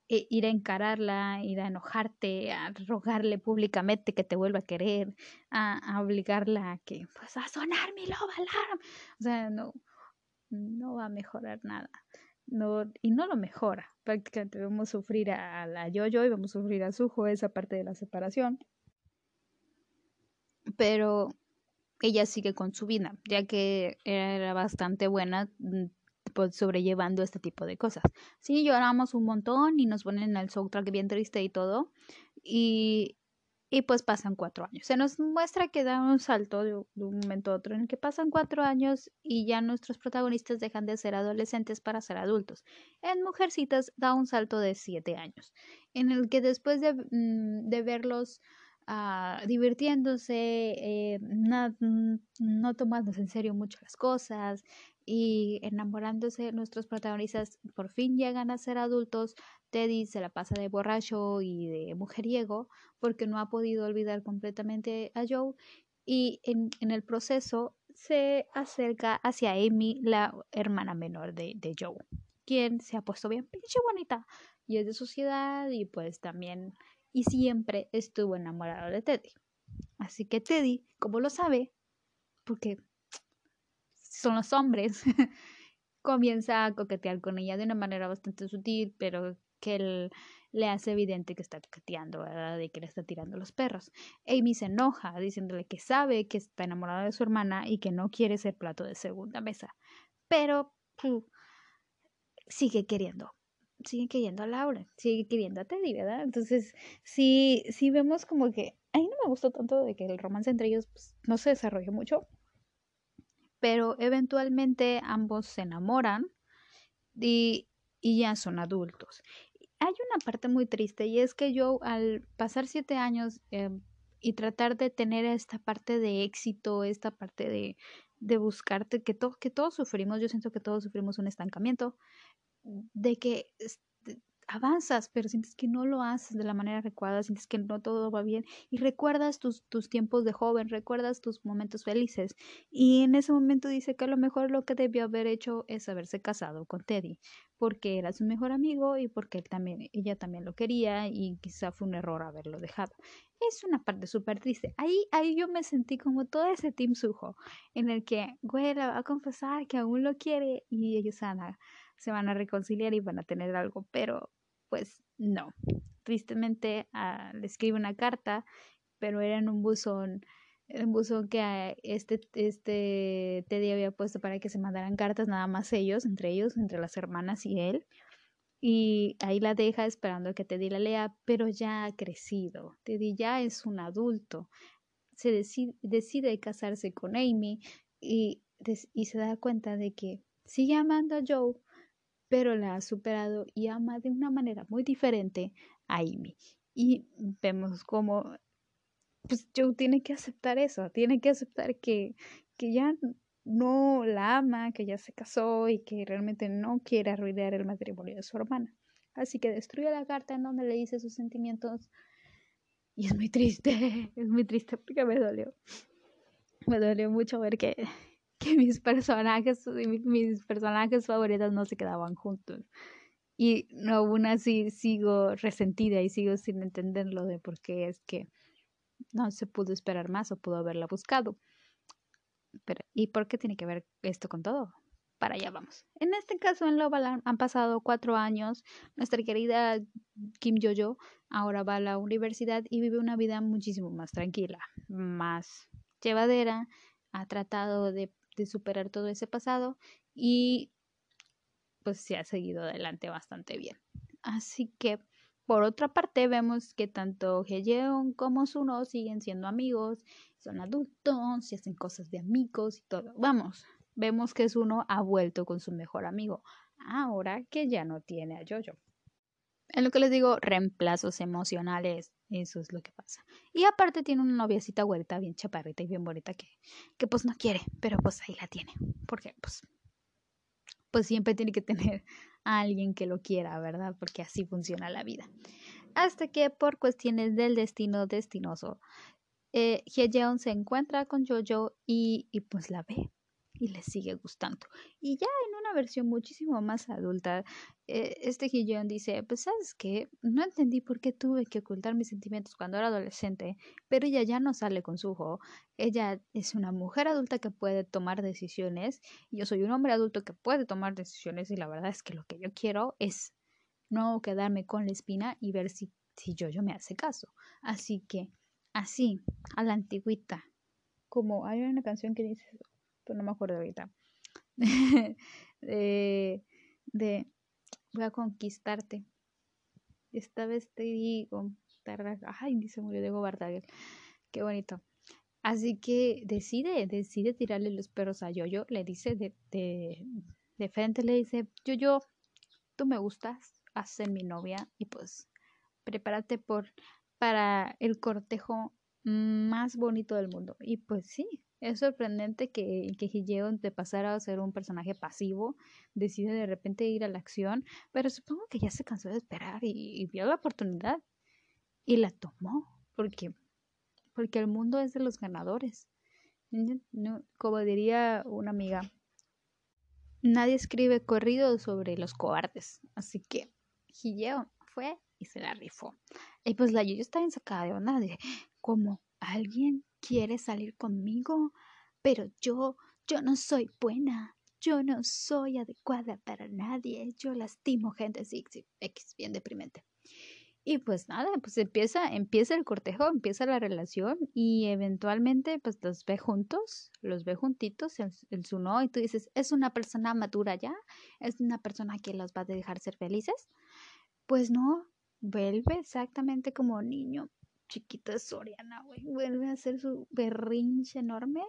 e ir a encararla, ir a enojarte, a rogarle públicamente que te vuelva a querer, a, obligarla a que, pues a sonar mi loba alarm. O sea, no, no va a mejorar nada. No, y no lo mejora. Prácticamente vamos a sufrir a, la yo-yo y vamos a sufrir a Sujo esa parte de la separación pero ella sigue con su vida, ya que era bastante buena mm, pues, sobrellevando este tipo de cosas. Sí, lloramos un montón y nos ponen el soundtrack bien triste y todo, y, y pues pasan cuatro años. Se nos muestra que da un salto de, un momento a otro en el que pasan cuatro años y ya nuestros protagonistas dejan de ser adolescentes para ser adultos. En Mujercitas da un salto de siete años, en el que después de, mm, de verlos Ah, divirtiéndose, eh, no, no tomándose en serio mucho las cosas y enamorándose. Nuestros protagonistas por fin llegan a ser adultos. Teddy se la pasa de borracho y de mujeriego porque no ha podido olvidar completamente a Joe y en, en el proceso se acerca hacia Amy, la hermana menor de, de Joe, quien se ha puesto bien pinche bonita y es de sociedad y pues también y siempre estuvo enamorado de Teddy. Así que Teddy, como lo sabe, porque son los hombres, [laughs] comienza a coquetear con ella de una manera bastante sutil, pero que él le hace evidente que está coqueteando, ¿verdad? De que le está tirando los perros. Amy se enoja diciéndole que sabe que está enamorada de su hermana y que no quiere ser plato de segunda mesa, pero sigue queriendo sigue queriendo a Laura, sigue queriendo a Teddy, ¿verdad? Entonces, sí, sí vemos como que, a mí no me gustó tanto de que el romance entre ellos pues, no se desarrolle mucho, pero eventualmente ambos se enamoran y, y ya son adultos. Hay una parte muy triste y es que yo al pasar siete años eh, y tratar de tener esta parte de éxito, esta parte de, de buscarte, que, to que todos sufrimos, yo siento que todos sufrimos un estancamiento, de que avanzas, pero sientes que no lo haces de la manera adecuada, sientes que no todo va bien y recuerdas tus, tus tiempos de joven, recuerdas tus momentos felices y en ese momento dice que a lo mejor lo que debió haber hecho es haberse casado con Teddy porque era su mejor amigo y porque él también, ella también lo quería y quizá fue un error haberlo dejado. Es una parte súper triste. Ahí, ahí yo me sentí como todo ese team sujo en el que, güey, va a confesar que aún lo quiere y ellos van a se van a reconciliar y van a tener algo, pero pues no. Tristemente ah, le escribe una carta, pero era en un buzón, un buzón que este, este Teddy había puesto para que se mandaran cartas nada más ellos, entre ellos, entre las hermanas y él. Y ahí la deja esperando que Teddy la lea, pero ya ha crecido. Teddy ya es un adulto. Se decide, decide casarse con Amy y, y se da cuenta de que sigue amando a Joe, pero la ha superado y ama de una manera muy diferente a Amy. Y vemos cómo pues Joe tiene que aceptar eso, tiene que aceptar que, que ya no la ama, que ya se casó y que realmente no quiere arruinar el matrimonio de su hermana. Así que destruye la carta en donde le dice sus sentimientos. Y es muy triste, [laughs] es muy triste porque me dolió. Me dolió mucho ver que, que mis personajes, mis personajes favoritos no se quedaban juntos. Y aún así sigo resentida y sigo sin entenderlo de por qué es que no se pudo esperar más o pudo haberla buscado. Pero, ¿Y por qué tiene que ver esto con todo? Para allá vamos. En este caso, en Lovaland han pasado cuatro años. Nuestra querida Kim Jojo ahora va a la universidad y vive una vida muchísimo más tranquila, más llevadera. Ha tratado de, de superar todo ese pasado y pues se ha seguido adelante bastante bien. Así que por otra parte, vemos que tanto Heyeon como Suno siguen siendo amigos, son adultos y hacen cosas de amigos y todo. Vamos, vemos que Suno ha vuelto con su mejor amigo, ahora que ya no tiene a Jojo. En lo que les digo, reemplazos emocionales, eso es lo que pasa. Y aparte tiene una noviecita güerita bien chaparrita y bien bonita que, que pues no quiere, pero pues ahí la tiene. Porque pues, pues siempre tiene que tener a alguien que lo quiera, ¿verdad? Porque así funciona la vida. Hasta que por cuestiones del destino destinoso, eh, se encuentra con Jojo y, y pues la ve y le sigue gustando. Y ya en versión muchísimo más adulta, eh, este Hyeon dice, pues sabes que no entendí por qué tuve que ocultar mis sentimientos cuando era adolescente, pero ella ya no sale con su hijo. Ella es una mujer adulta que puede tomar decisiones. Yo soy un hombre adulto que puede tomar decisiones y la verdad es que lo que yo quiero es no quedarme con la espina y ver si, si yo, yo me hace caso. Así que, así, a la antigüita. Como hay una canción que dice, pero no me acuerdo ahorita. [laughs] de, de voy a conquistarte. Esta vez te digo, ay, se murió Diego Bartagel. Qué bonito. Así que decide, decide tirarle los perros a Yoyo. Le dice de, de, de frente, le dice, Yoyo, tú me gustas, haz mi novia y pues prepárate por, para el cortejo más bonito del mundo. Y pues sí, es sorprendente que, que Higeon, de pasar a ser un personaje pasivo, decide de repente ir a la acción, pero supongo que ya se cansó de esperar y, vio la oportunidad y la tomó, porque, porque el mundo es de los ganadores. Como diría una amiga, nadie escribe corrido sobre los cobardes, así que Higeon fue y se la rifó. Y pues la yo estaba ensacada de onda de cómo alguien quiere salir conmigo, pero yo, yo no soy buena, yo no soy adecuada para nadie, yo lastimo gente X, bien deprimente. Y pues nada, pues empieza, empieza el cortejo, empieza la relación y eventualmente pues los ve juntos, los ve juntitos en, en su no y tú dices, es una persona madura ya, es una persona que los va a dejar ser felices. Pues no, vuelve exactamente como niño, chiquita Soriana, güey, vuelve a hacer su berrinche enorme.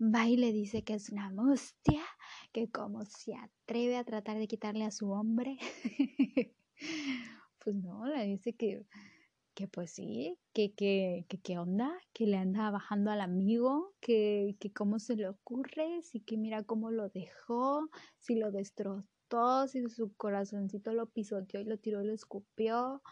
Va y le dice que es una mustia, que como se atreve a tratar de quitarle a su hombre. [laughs] pues no, le dice que, que pues sí, que, que, que qué onda, que le anda bajando al amigo, que, que cómo se le ocurre, si que mira cómo lo dejó, si lo destrozó, si su corazoncito lo pisoteó y lo tiró y lo escupió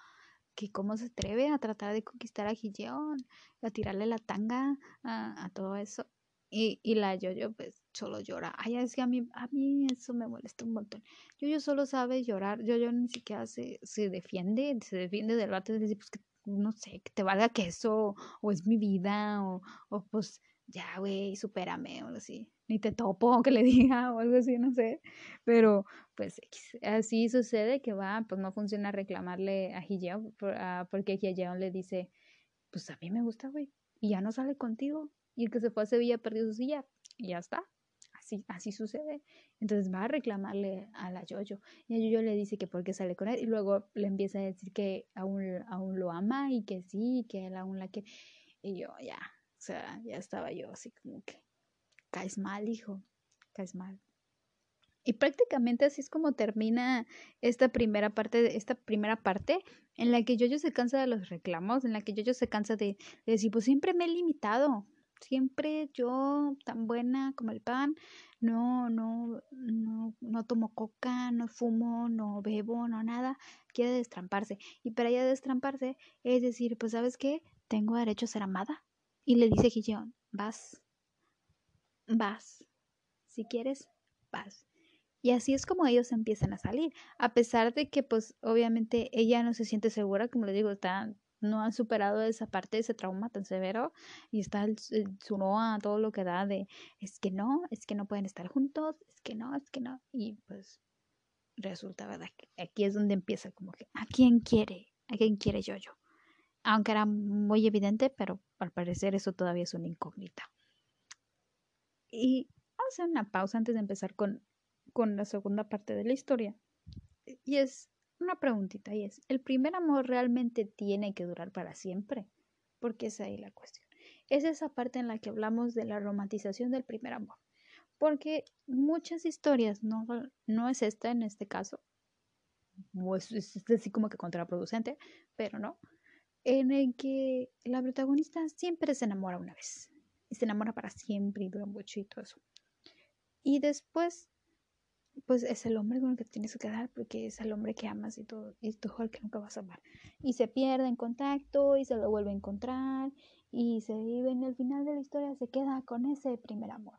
que cómo se atreve a tratar de conquistar a Gideon, a tirarle la tanga, a, todo eso. Y, y la Yoyo pues solo llora. Ay, es que a mí, a mí eso me molesta un montón. Yoyo solo sabe llorar. Yoyo ni siquiera se, se defiende, se defiende del bate de decir, pues que no sé, que te valga que eso, o es mi vida, o, o pues ya, güey, supérame, o así. Ni te topo, que le [laughs] diga, o algo así, no sé. Pero, pues, así sucede que va, pues no funciona reclamarle a Hijeon, porque Hijeon le dice, pues a mí me gusta, güey, y ya no sale contigo. Y el que se fue a Sevilla perdió su silla, y ya está. Así, así sucede. Entonces va a reclamarle a la Yoyo. Y a Yoyo le dice que por qué sale con él. Y luego le empieza a decir que aún, aún lo ama y que sí, que él aún la quiere. Y yo, ya, o sea, ya estaba yo así como que, caes mal, hijo, caes mal. Y prácticamente así es como termina esta primera parte, esta primera parte en la que yo se cansa de los reclamos, en la que yo se cansa de, de, decir, pues siempre me he limitado, siempre yo tan buena como el pan, no, no, no, no tomo coca, no fumo, no bebo, no nada, quiere destramparse. Y para ella destramparse es decir, pues sabes qué, tengo derecho a ser amada, y le dice Gideon, vas, vas, Si quieres, vas. Y así es como ellos empiezan a salir, a pesar de que pues obviamente ella no se siente segura, como le digo, está, no ha superado esa parte, ese trauma tan severo y está el, su a todo lo que da de es que no, es que no pueden estar juntos, es que no, es que no. Y pues resulta, ¿verdad? Que aquí es donde empieza como que, ¿a quién quiere? ¿A quién quiere yo yo? Aunque era muy evidente, pero al parecer eso todavía es una incógnita. Y vamos a hacer una pausa antes de empezar con con la segunda parte de la historia. Y es una preguntita y es, ¿el primer amor realmente tiene que durar para siempre? Porque es ahí la cuestión. Es esa parte en la que hablamos de la romantización del primer amor. Porque muchas historias, no, no es esta en este caso, es, es así como que contraproducente, pero no, en el que la protagonista siempre se enamora una vez y se enamora para siempre y dura mucho y todo eso. Y después pues es el hombre con el que tienes que quedar porque es el hombre que amas y todo, y todo el que nunca vas a amar. Y se pierde en contacto y se lo vuelve a encontrar y se vive en el final de la historia, se queda con ese primer amor.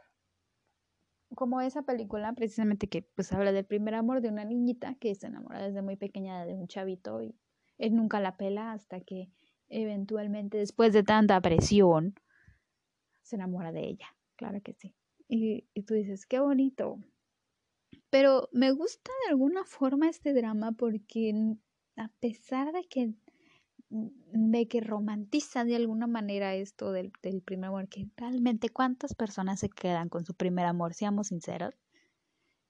Como esa película precisamente que pues habla del primer amor de una niñita que se enamora desde muy pequeña de un chavito y él nunca la pela hasta que eventualmente después de tanta presión se enamora de ella, claro que sí. Y, y tú dices, qué bonito, pero me gusta de alguna forma este drama porque a pesar de que de que romantiza de alguna manera esto del, del primer amor, que realmente cuántas personas se quedan con su primer amor, seamos sinceros,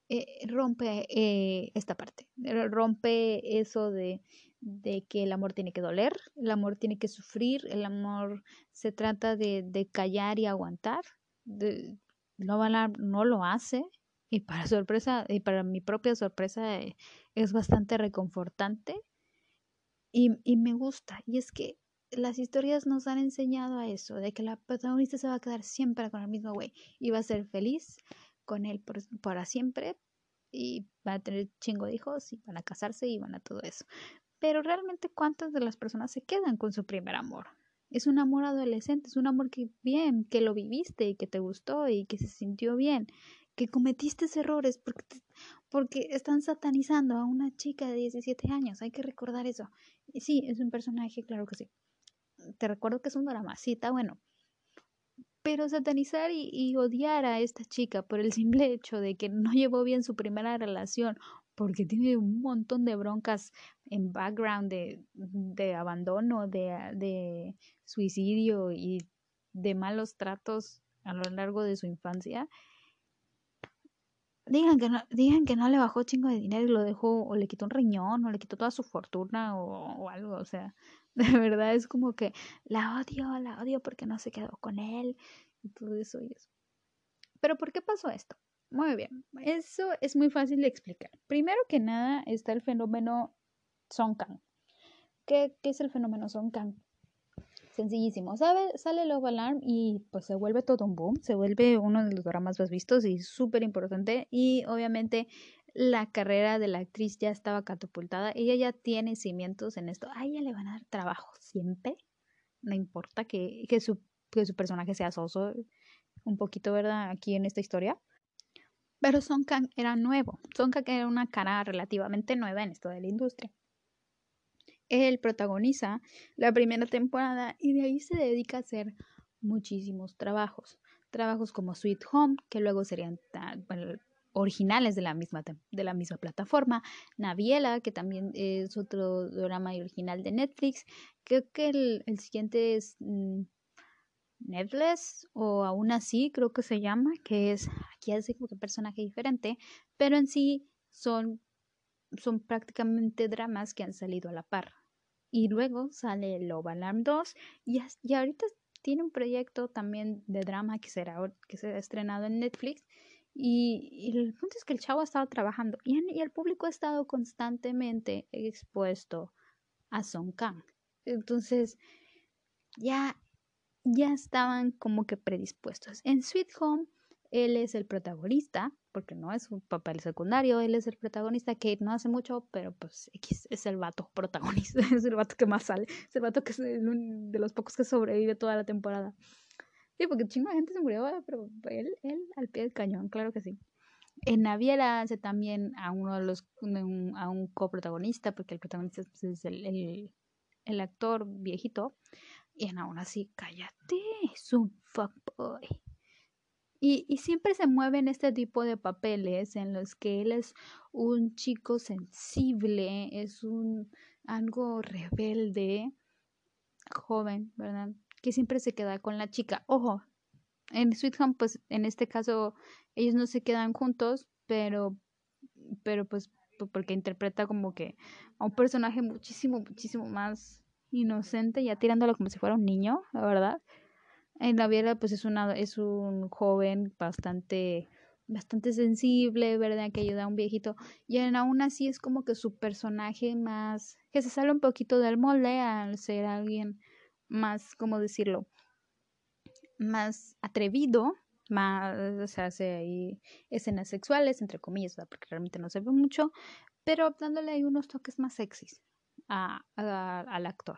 eh, rompe eh, esta parte, rompe eso de, de, que el amor tiene que doler, el amor tiene que sufrir, el amor se trata de, de callar y aguantar, de, no, no lo hace, y para [laughs] sorpresa, y para mi propia sorpresa, eh, es bastante reconfortante y, y me gusta. Y es que las historias nos han enseñado a eso, de que la protagonista se va a quedar siempre con el mismo güey y va a ser feliz con él por, para siempre y va a tener chingo de hijos y van a casarse y van a todo eso. Pero realmente cuántas de las personas se quedan con su primer amor? Es un amor adolescente, es un amor que bien, que lo viviste y que te gustó y que se sintió bien que cometiste errores porque, porque están satanizando a una chica de 17 años. Hay que recordar eso. Sí, es un personaje, claro que sí. Te recuerdo que es un drama, sí, está bueno. Pero satanizar y, y odiar a esta chica por el simple hecho de que no [laughs] llevó bien su primera relación, porque tiene un montón de broncas en background de, de abandono, de, de suicidio y de malos tratos a lo largo de su infancia, digan que no, que no le bajó chingo de dinero y lo dejó, o le quitó un riñón, o le quitó toda su fortuna, o, algo, o sea, [laughs] de verdad es como que la odio, la odio porque no se quedó con él, y todo eso y eso. Pero ¿por qué pasó esto? Muy bien, eso es muy fácil de explicar. Primero que nada está el fenómeno Song Kang. ¿Qué, qué es el fenómeno Song Kang? sencillísimo. ¿Sabe? Sale Love Alarm y pues se vuelve todo un boom, se vuelve uno de los dramas más vistos y súper importante. Y obviamente la carrera de la actriz ya estaba catapultada. Ella ya tiene cimientos en esto. A ella le van a dar trabajo siempre. No importa que, que, su, que su personaje sea soso, un poquito, ¿verdad? Aquí en esta historia. Pero Song Kang era nuevo. Song Kang era una cara relativamente nueva en esto de la industria. Él protagoniza la primera temporada y de ahí se dedica a hacer muchísimos trabajos. Trabajos como Sweet Home, que luego serían originales de la, misma, de la misma plataforma. Naviela, que también es otro drama original de Netflix. Creo que el, siguiente es Netflix o aún así creo que se llama, que es, aquí hace como un personaje diferente, pero en sí son, son prácticamente dramas que han salido a la par. Y luego sale Love Alarm 2 y, y ahorita tiene un proyecto también de drama que será que estrenado en Netflix. Y, el punto es que el chavo ha estado trabajando y, y el público ha estado constantemente expuesto a Song Kang. Entonces, ya, ya estaban como que predispuestos. En Sweet Home, él es el protagonista, porque no es un papel secundario, él es el protagonista que no hace mucho, pero pues X es el vato protagonista, [laughs] es el vato que más sale, es el vato que es de los pocos que sobrevive toda la temporada. Sí, porque chingo de gente se murió, pero él, él al pie del cañón, claro que sí. En Naviera hace también a uno de los, a un coprotagonista, porque el protagonista es el, el, el actor viejito. Y aún así, cállate, es un fuckboy. Y, y, siempre se mueven este tipo de papeles en los que él es un chico sensible, es un algo rebelde, joven, ¿verdad? Que siempre se queda con la chica. Ojo, en Sweet Home, pues en este caso ellos no se quedan juntos, pero, pero pues porque interpreta como que a un personaje muchísimo, muchísimo más inocente, ya tirándolo como si fuera un niño, la verdad. En la vida pues es una, es un joven bastante bastante sensible, ¿verdad? Que ayuda a un viejito. Y aún así es como que su personaje más, que se sale un poquito del molde al ser alguien más, ¿cómo decirlo? Más atrevido, más, o sea, hace ahí escenas sexuales, entre comillas, porque realmente no se ve mucho, pero dándole ahí unos toques más sexys al actor.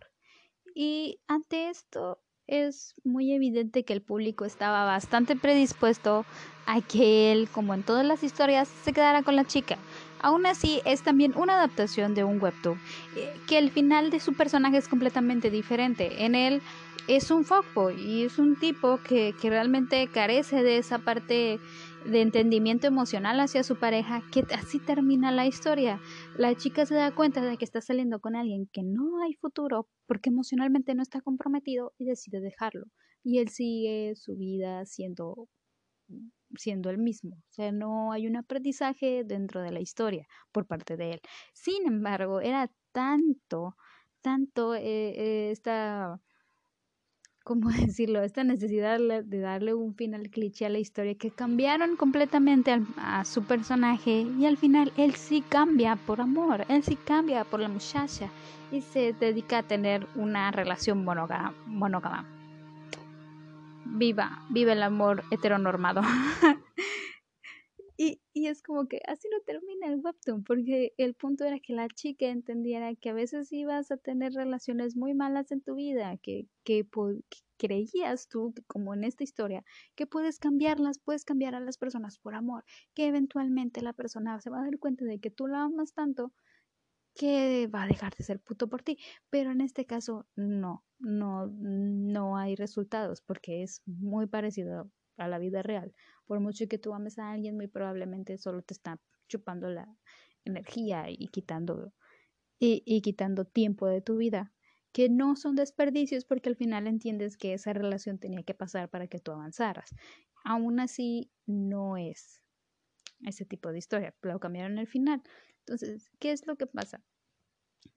Y ante esto, es muy evidente que el público estaba bastante predispuesto a que él, como en todas las historias, se quedara con la chica. Aún así, es también una adaptación de un webtoon, eh, que el final de su personaje es completamente diferente. En él es un fuckboy y es un tipo que, que realmente carece de esa parte de entendimiento emocional hacia su pareja, que así termina la historia. La chica se da cuenta de que está saliendo con alguien que no hay futuro porque emocionalmente no está comprometido y decide dejarlo. Y él sigue su vida siendo siendo el mismo, o sea, no hay un aprendizaje dentro de la historia por parte de él. Sin embargo, era tanto, tanto eh, eh, esta ¿cómo [laughs] decirlo? Esta necesidad de darle un final cliché a la historia que cambiaron completamente a su personaje y al final él sí cambia por amor, él sí cambia por la muchacha y se dedica a tener una relación monógama. Viva, viva el amor heteronormado. [laughs] Y, y, es como que así no termina el webtoon, porque el punto era que la chica entendiera que a veces ibas a tener relaciones muy malas en tu vida, que, que, creías tú, como en esta historia, que puedes cambiarlas, puedes cambiar a las personas por amor, que eventualmente la persona se va a dar cuenta de que tú la amas tanto que va a dejar de ser puto por ti. Pero en este caso, no, no, no hay resultados, porque es muy parecido a la vida real. Por mucho que tú ames a alguien, muy probablemente solo te está chupando la energía y quitando, y, y quitando tiempo de tu vida, que no son desperdicios porque al final entiendes que esa relación tenía que pasar para que tú avanzaras. Aún así, no es ese tipo de historia, lo cambiaron al final. Entonces, ¿qué es lo que pasa?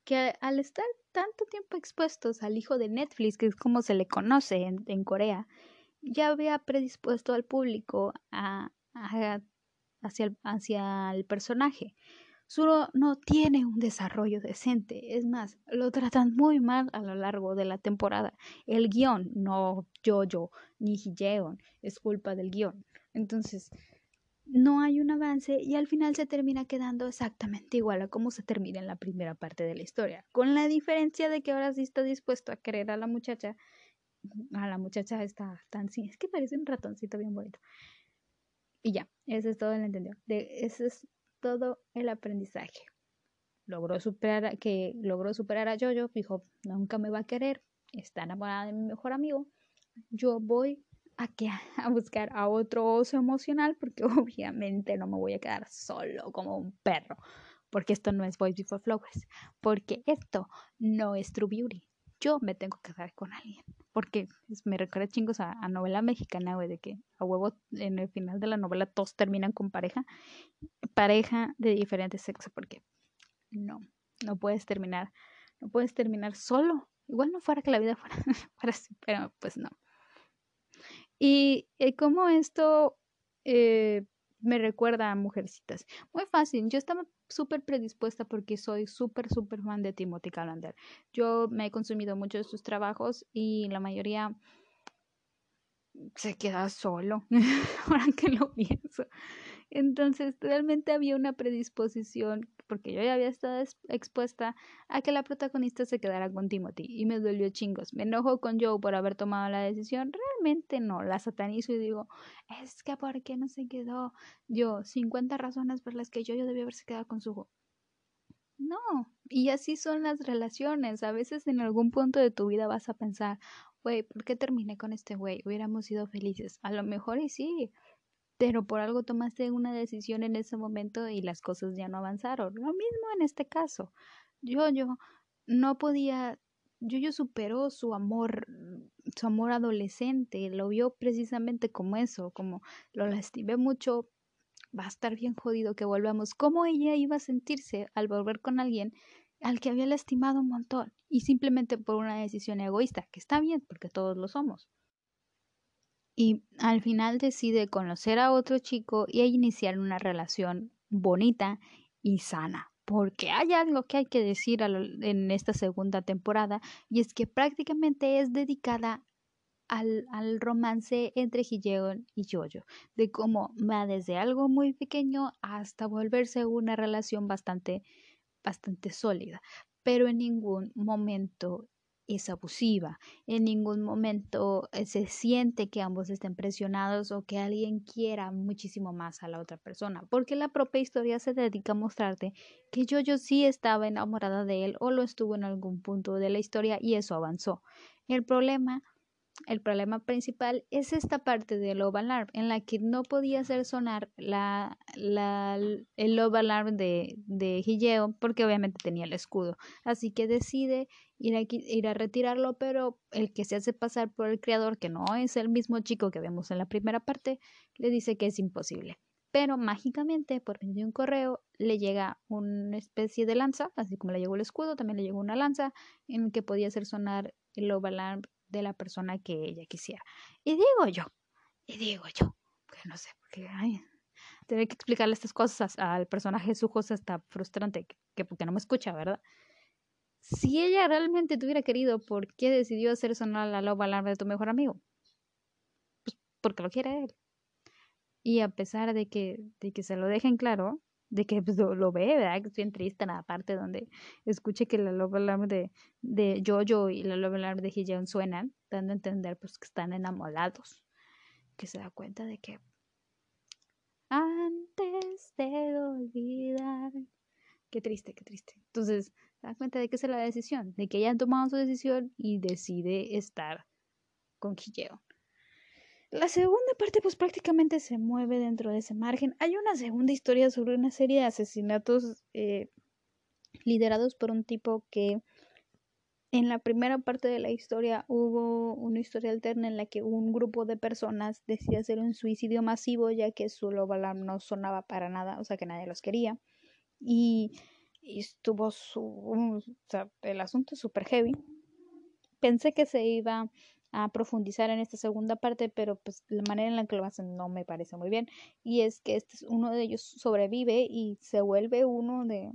Que al estar tanto tiempo expuestos al hijo de Netflix, que es como se le conoce en, en Corea, ya había predispuesto al público a, hacia, el, personaje. Suro no tiene un desarrollo decente, es más, lo tratan muy mal a lo largo de la temporada. El guion, no Jojo ni Hijeon, es culpa del guion. Entonces, no hay un avance y al final se termina quedando exactamente igual a como se termina en la primera parte de la historia, con la diferencia de que ahora sí está dispuesto a querer a la muchacha a la muchacha está tan sí, es que parece un ratoncito bien bonito. Y ya, ese es todo el entendido. De, ese es todo el aprendizaje. Logró superar que logró superar a Jojo, dijo, nunca me va a querer, está enamorada de mi mejor amigo. Yo voy a, que, a buscar a otro oso emocional porque [laughs] obviamente no me voy a quedar solo como un perro. Porque esto no es Boys Before Flowers. Porque esto no es True Beauty. Yo me tengo que quedar con alguien porque me recuerda chingos a, novela mexicana, güey, de que a huevo en el final de la novela todos terminan con pareja, pareja de diferente sexo, porque no, no puedes terminar, no puedes terminar solo. Igual no fuera que la vida fuera, [laughs] así, pero pues no. Y, y como esto eh, me recuerda a Mujercitas. Muy fácil, yo estaba súper predispuesta porque soy súper, súper fan de Timothy Calander. Yo me he consumido mucho de sus trabajos y la mayoría se queda solo, [laughs] ahora que lo pienso. Entonces, realmente había una predisposición porque yo ya había estado expuesta a que la protagonista se quedara con Timothy y me dolió chingos. Me enojo con Joe por haber tomado la decisión. No, la satanizo y digo, es que ¿por qué no se quedó? Yo, 50 razones por las que yo, yo debía haberse quedado con su no, y así son las relaciones. A veces en algún punto de tu vida vas a pensar, güey, ¿por qué terminé con este güey? Hubiéramos sido felices. A lo mejor y sí, pero por algo tomaste una decisión en ese momento y las cosas ya no avanzaron. Lo mismo en este caso. Yo, yo no podía, yo, yo superó su amor, su amor adolescente, lo vio precisamente como eso, como lo lastimé mucho, va a estar bien jodido que volvamos. ¿Cómo ella iba a sentirse al volver con alguien al que había lastimado un montón y simplemente por una decisión egoísta, que está bien porque todos lo somos? Y al final decide conocer a otro chico y iniciar una relación bonita y sana. Porque hay algo que hay que decir en esta segunda temporada y es que prácticamente es dedicada al, al romance entre Hijeon y Jojo, de cómo va desde algo muy pequeño hasta volverse una relación bastante, bastante sólida, pero en ningún momento es abusiva, en ningún momento eh, se siente que ambos estén presionados o que alguien quiera muchísimo más a la otra persona, porque la propia historia se dedica a mostrarte que Jojo sí estaba enamorada de él o lo estuvo en algún punto de la historia y eso avanzó. El problema el problema principal es esta parte del Love Alarm en la que no podía hacer sonar la, la, el Love Alarm de, de porque obviamente tenía el escudo. Así que decide ir a, ir a retirarlo, pero el que se hace pasar por el creador, que no es el mismo chico que vemos en la primera parte, le dice que es imposible. Pero mágicamente, por medio de un correo, le llega una especie de lanza, así como le llegó el escudo, también le llegó una lanza en que podía hacer sonar el Love Alarm de la persona que ella quisiera. Y digo yo, y digo yo, que no sé, porque ay, tener que explicarle estas cosas al personaje su cosa está frustrante, que, porque no me escucha, ¿verdad? Si ella realmente te hubiera querido, ¿por qué decidió hacer sonar la loba alarma de tu mejor amigo? Pues porque lo quiere él. Y a pesar de que, de que se lo dejen claro, de que pues, lo, ve, ¿verdad? Que es bien triste en la parte donde escuche que la Love Alarm de, de Jojo y la Love Alarm de Hijeon suenan, dando a entender pues que están enamorados. Que se da cuenta de que antes de olvidar. Qué triste, qué triste. Entonces, se da cuenta de que es la decisión, de que ella ha tomado su decisión y decide estar con Hijeon. La segunda parte pues prácticamente se mueve dentro de ese margen. Hay una segunda historia sobre una serie de asesinatos eh, liderados por un tipo que en la primera parte de la historia hubo una historia alterna en la que un grupo de personas decidió hacer un suicidio masivo ya que su lobalam no sonaba para nada, o sea que nadie los quería. Y, estuvo su, o sea, el asunto súper heavy. Pensé que se iba a profundizar en esta segunda parte, pero pues la manera en la que lo hacen no me parece muy bien. Y es que este, uno de ellos sobrevive y se vuelve uno de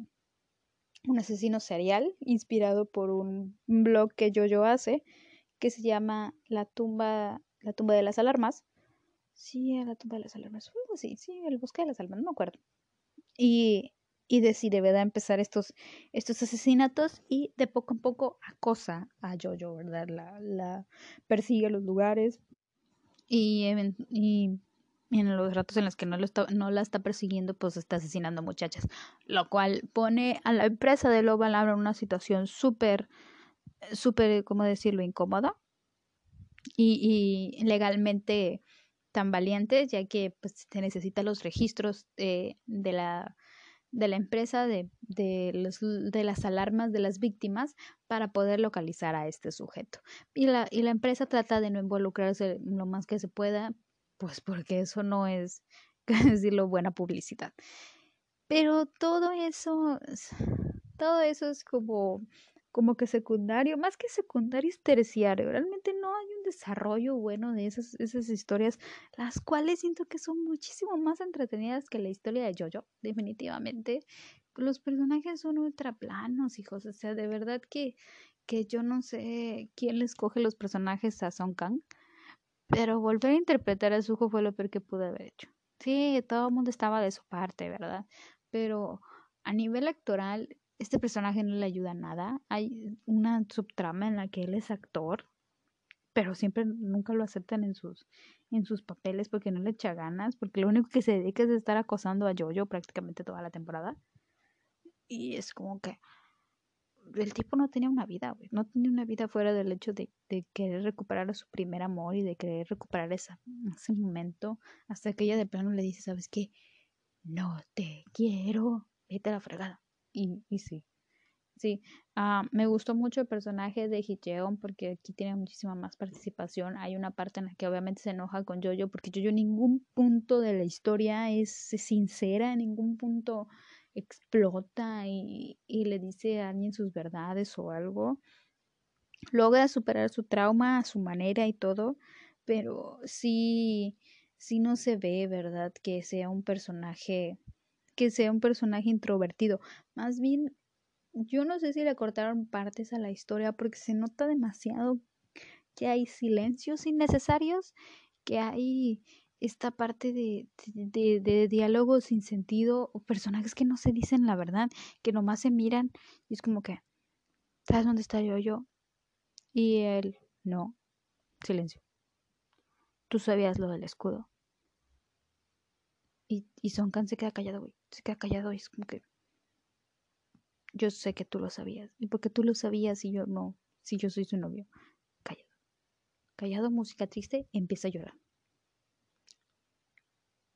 un asesino serial inspirado por un blog que Jojo hace que se llama La tumba, la tumba de las alarmas. Sí, la tumba de las alarmas. Sí, sí, el bosque de las alarmas, no me acuerdo. Y y decide, ¿verdad?, empezar estos, estos asesinatos y de poco a poco acosa a Jojo, ¿verdad? La, la persigue a los lugares y, en los ratos en los que no, lo está, no la está persiguiendo, pues está asesinando muchachas, lo cual pone a la empresa de Loba en una situación súper, súper, ¿cómo decirlo?, incómoda y, y legalmente tan valiente, ya que pues se necesitan los registros de, de la de la empresa de, de, los, de, las alarmas de las víctimas para poder localizar a este sujeto. Y la, y la empresa trata de no involucrarse lo más que se pueda, pues porque eso no es, [laughs] decirlo, buena publicidad. Pero todo eso, todo eso es como como que secundario, más que secundario es terciario. Realmente no hay desarrollo bueno de esas, esas historias, las cuales siento que son muchísimo más entretenidas que la historia de Jojo, definitivamente. Los personajes son ultra planos, hijos. O sea, de verdad que, que yo no sé quién les coge los personajes a Song Kang. Pero volver a interpretar a Suho fue lo peor que pude haber hecho. Sí, todo el mundo estaba de su parte, ¿verdad? Pero a nivel actoral, este personaje no le ayuda a nada. Hay una subtrama en la que él es actor, pero siempre nunca lo aceptan en sus, en sus papeles porque no le echa ganas, porque lo único que se dedica es estar acosando a Jojo prácticamente toda la temporada. Y es como que el tipo no tenía una vida, güey. No tenía una vida fuera del hecho de, de querer recuperar a su primer amor y de querer recuperar ese momento. Hasta que ella de plano le dice, ¿sabes qué? No te quiero. Vete a la fregada. Y, y sí. Sí, uh, me gustó mucho el personaje de Hicheon porque aquí tiene muchísima más participación. Hay una parte en la que obviamente se enoja con Jojo porque Jojo en ningún punto de la historia es sincera, en ningún punto explota y, y le dice a alguien sus verdades o algo. Logra superar su trauma a su manera y todo, pero sí, sí no se ve, ¿verdad? Que sea un personaje, que sea un personaje introvertido. Más bien, yo no sé si le cortaron partes a la historia porque se nota demasiado que hay silencios innecesarios, que hay esta parte de, de, de, diálogos sin sentido o personajes que no se dicen la verdad, que nomás se miran y es como que, ¿sabes dónde está yo? Yo. Y él, no, silencio. Tú sabías lo del escudo. Y, y Son se queda callado, güey. Se queda callado y es como que, yo sé que tú lo sabías. ¿Y porque tú lo sabías y yo no? Si yo soy su novio. Callado. Callado, música triste, empieza a llorar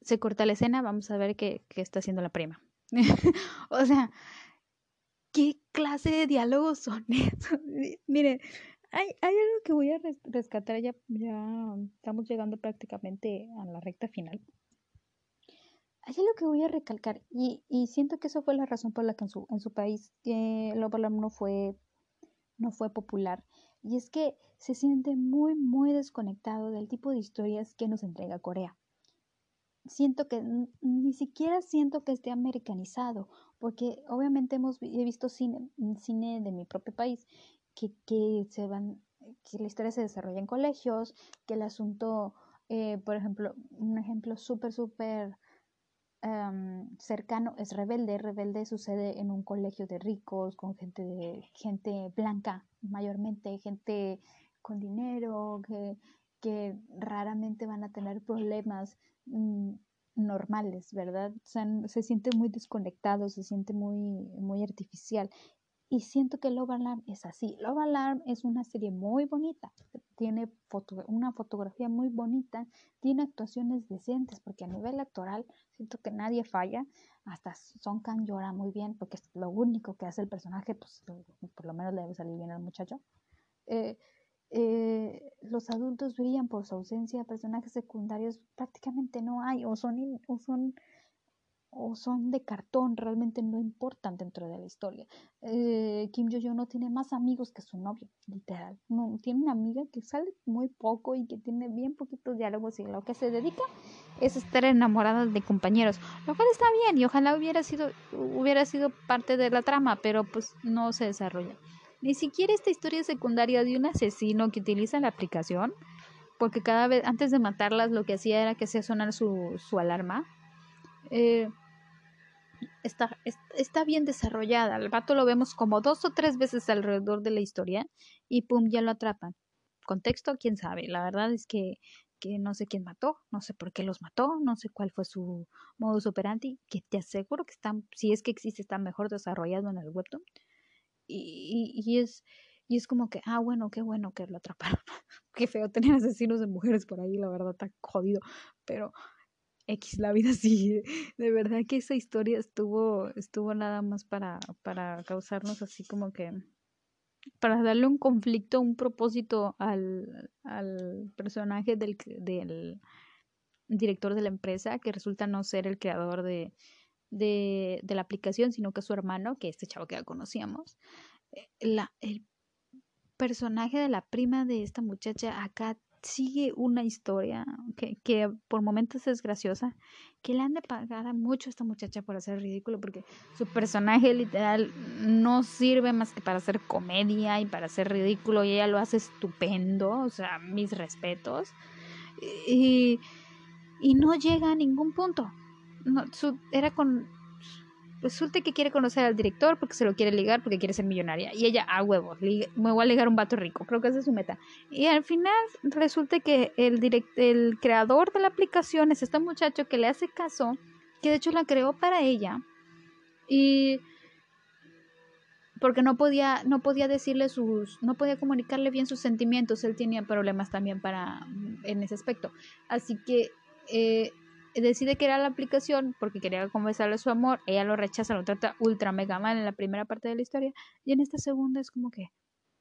se corta la escena, vamos a ver qué, está haciendo la prima. [laughs] o sea, ¿qué clase de diálogos son [laughs] esos? Mire, hay, hay algo que voy a rescatar, ya, ya estamos llegando prácticamente a la recta final. Hay algo que voy a recalcar y, y siento que eso fue la razón por la que en su, en su país eh, Love no fue, no fue popular. Y es que se siente muy, muy desconectado del tipo de historias que nos entrega Corea siento que ni siquiera siento que esté americanizado, porque obviamente hemos he visto cine, mm, cine de mi propio país que, que se van, que la historia se desarrolla en colegios, que el asunto, eh, por ejemplo, un ejemplo súper, súper em, cercano es Rebelde. Rebelde sucede en un colegio de ricos, con gente de gente blanca, mayormente gente con dinero, que, que raramente van a tener problemas Mm, normales, ¿verdad? Se siente muy desconectado, se siente muy, muy artificial. Y siento que Love Alarm es así. Love Alarm es una serie muy bonita, tiene foto, una fotografía muy bonita, tiene actuaciones decentes, porque a nivel actoral siento que nadie falla. Hasta Son Kang llora muy bien, porque es lo único que hace el personaje, pues por lo menos le debe salir bien al muchacho. Eh, eh, los adultos brillan por su ausencia, personajes secundarios prácticamente no hay, o son, o son, o son de cartón, realmente no importan dentro de la historia. Eh, Kim Jo-yo no tiene más amigos que su novio, literal. No, tiene una amiga que sale muy poco y que tiene bien poquitos diálogos y lo que se dedica es estar enamorada de compañeros, lo cual está bien y ojalá hubiera sido, hubiera sido parte de la trama, pero pues no se desarrolla. Ni siquiera esta historia secundaria de un asesino que utiliza la aplicación, porque cada vez antes de matarlas lo que hacía era que hacía sonar su, su alarma. Eh, está, está bien desarrollada. Al vato lo vemos como dos o tres veces alrededor de la historia y pum, ya lo atrapan. Contexto, quién sabe. La verdad es que, que no sé quién mató, no sé por qué los mató, no sé cuál fue su modus operandi, que te aseguro que está, si es que existe, está mejor desarrollado en el webtoon y, y, es, y es como que, ah, bueno, qué bueno que lo atraparon. [laughs] qué feo tener asesinos de mujeres por ahí, la verdad, está jodido. Pero X, la vida [laughs] sigue. De verdad que esa historia estuvo, estuvo nada más para, para causarnos así como que para darle un conflicto, un propósito al, al personaje del, del director de la empresa, que resulta no ser el creador de, de, de la aplicación, sino que su hermano, que este chavo que ya conocíamos, eh, la, el personaje de la prima de esta muchacha acá sigue una historia que, que, por momentos es graciosa, que le han de pagar mucho a esta muchacha por hacer ridículo, porque su personaje literal no sirve más que para hacer comedia y para hacer ridículo, y ella lo hace estupendo, o sea, mis respetos, y, y no llega a ningún punto. No, su, era con resulta que quiere conocer al director porque se lo quiere ligar porque quiere ser millonaria. Y ella, a ah, huevo, me voy a ligar un vato rico. Creo que esa es su meta. Y al final resulta que el, direct, el creador de la aplicación es este muchacho que le hace caso, que de hecho la creó para ella. Y porque no podía, no podía decirle sus, no podía comunicarle bien sus sentimientos, él tenía problemas también para, en ese aspecto. Así que eh, decide crear la aplicación porque quería confesarle su amor, ella lo rechaza, lo trata ultra mega mal en la primera parte de la historia, y en esta segunda es como que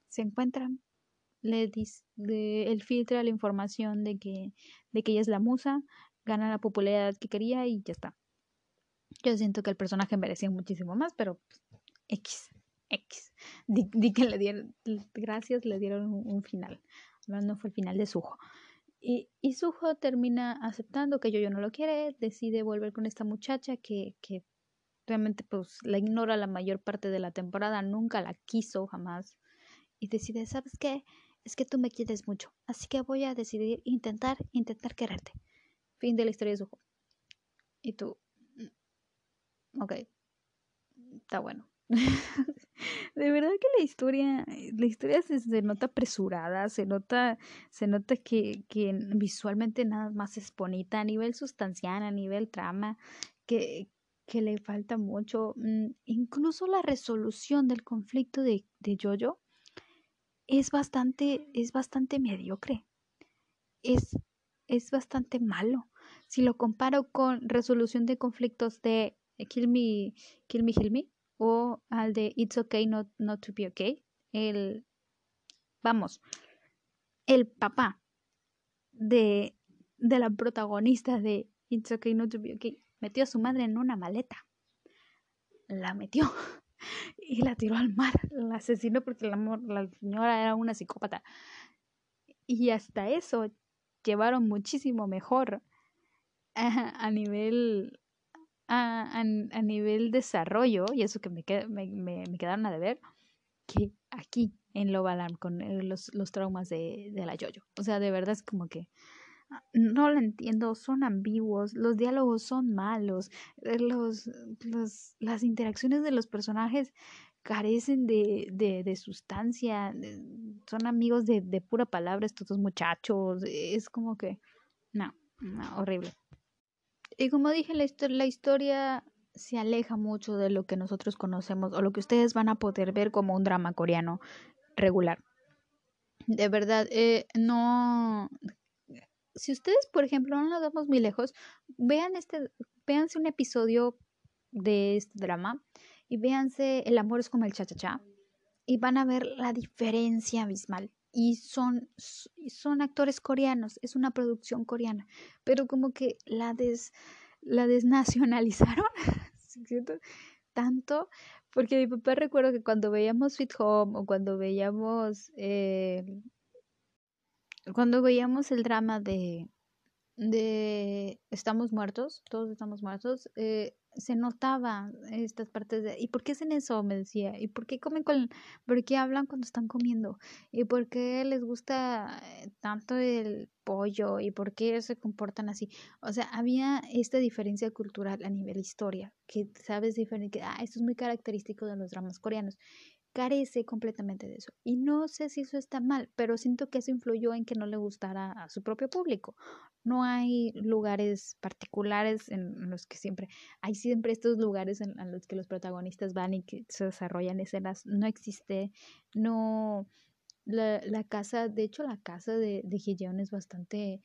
se encuentran, le dice, él filtra la información de que, de que ella es la musa, gana la popularidad que quería y ya está. Yo siento que el personaje merecía muchísimo más, pero X. X. Di, que le dieron, gracias, le dieron un, final. No fue el final de Sujo. Y, y Sujo termina aceptando que yo no lo quiere, decide volver con esta muchacha que, que realmente pues la ignora la mayor parte de la temporada, nunca la quiso jamás. Y decide, ¿sabes qué? Es que tú me quieres mucho, así que voy a decidir intentar, intentar quererte. Fin de la historia de Sujo. Y tú, mm, ok, está bueno. [laughs] de verdad que la historia, la historia se, nota apresurada, se nota, se nota que, que visualmente nada más es bonita a nivel sustancial, a nivel trama, que, que le falta mucho. Mm, incluso la resolución del conflicto de, de Jojo es bastante, es bastante mediocre. Es, es bastante malo. Si lo comparo con resolución de conflictos de Kill Me, Kill Me, Kill Me, o al de It's Okay Not, not to Be Okay. El, vamos, el papá de, de la protagonista de It's Okay Not to Be Okay metió a su madre en una maleta. La metió [laughs] y la tiró al mar. La asesinó porque la, la señora era una psicópata. Y hasta eso llevaron muchísimo mejor a nivel a, a, nivel desarrollo, y eso que me, me, me, quedaron a deber, que aquí en Lobalan con eh, los, los traumas de, de la Yoyo. O sea, de verdad es como que ah, no lo entiendo, son ambiguos, los diálogos son malos, eh, los, los, las interacciones de los personajes carecen de, de, de sustancia, son amigos de, de pura palabra estos muchachos, es como que, no horrible. Y como dije, la, historia se aleja mucho de lo que nosotros conocemos o lo que ustedes van a poder ver como un drama coreano regular. De verdad, eh, no. Si ustedes, por ejemplo, no nos vamos muy lejos, vean este, véanse un episodio de este drama y véanse El amor es como el cha-cha-cha y van a ver la diferencia abismal y son, son actores coreanos, es una producción coreana, pero como que la, des, la desnacionalizaron, [laughs] Tanto, porque mi papá recuerdo que cuando veíamos Sweet Home o cuando veíamos, eh, cuando veíamos el drama de, de Estamos muertos, todos estamos muertos, eh, se notaba estas partes de ¿y por qué hacen eso? me decía, ¿y por qué comen con por qué hablan cuando están comiendo? ¿Y por qué les gusta eh, tanto el pollo? ¿Y por qué se comportan así? O sea, había esta diferencia cultural a nivel historia, que sabes diferente, ah, esto es muy característico de los dramas coreanos carece completamente de eso. Y no sé si eso está mal, pero siento que eso influyó en que no le gustara a su propio público. No hay lugares particulares en los que siempre, hay siempre estos lugares en, los que los protagonistas van y que se desarrollan escenas. No existe, no, la, la casa, de hecho la casa de, de es bastante,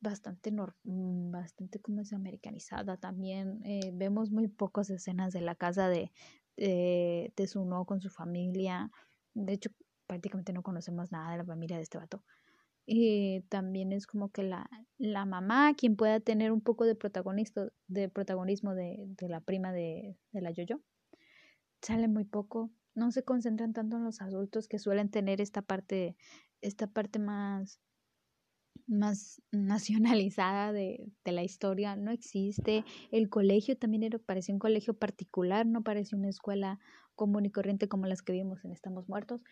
bastante, mm, bastante como es americanizada también. Eh, vemos muy pocas escenas de la casa de, eh, de con su familia. De hecho, prácticamente no conocemos nada de la familia de este vato. Y también es como que la, la mamá quien pueda tener un poco de, protagonista, de protagonismo de, de la prima de, de la Yoyo. Sale muy poco. No se concentran tanto en los adultos que suelen tener esta parte, esta parte más más nacionalizada de, de, la historia no existe. El colegio también era, parecía un colegio particular, no parecía una escuela común y corriente como las que vimos en Estamos Muertos.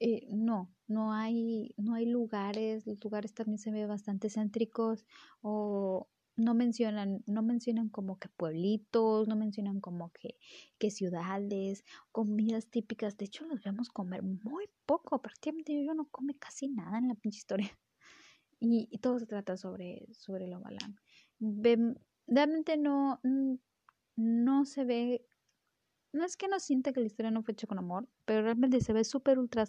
Eh, no, no hay, no hay lugares, los lugares también se ven bastante céntricos o no mencionan, no mencionan como que pueblitos, no mencionan como que, que ciudades, comidas típicas. De hecho, los vemos comer muy poco. Prácticamente yo no come casi nada en la pinche historia. Y, todo se trata sobre, sobre lo balán. Realmente no, no se ve, no es que no sienta que la historia no fue hecha con amor, pero realmente se ve súper ultra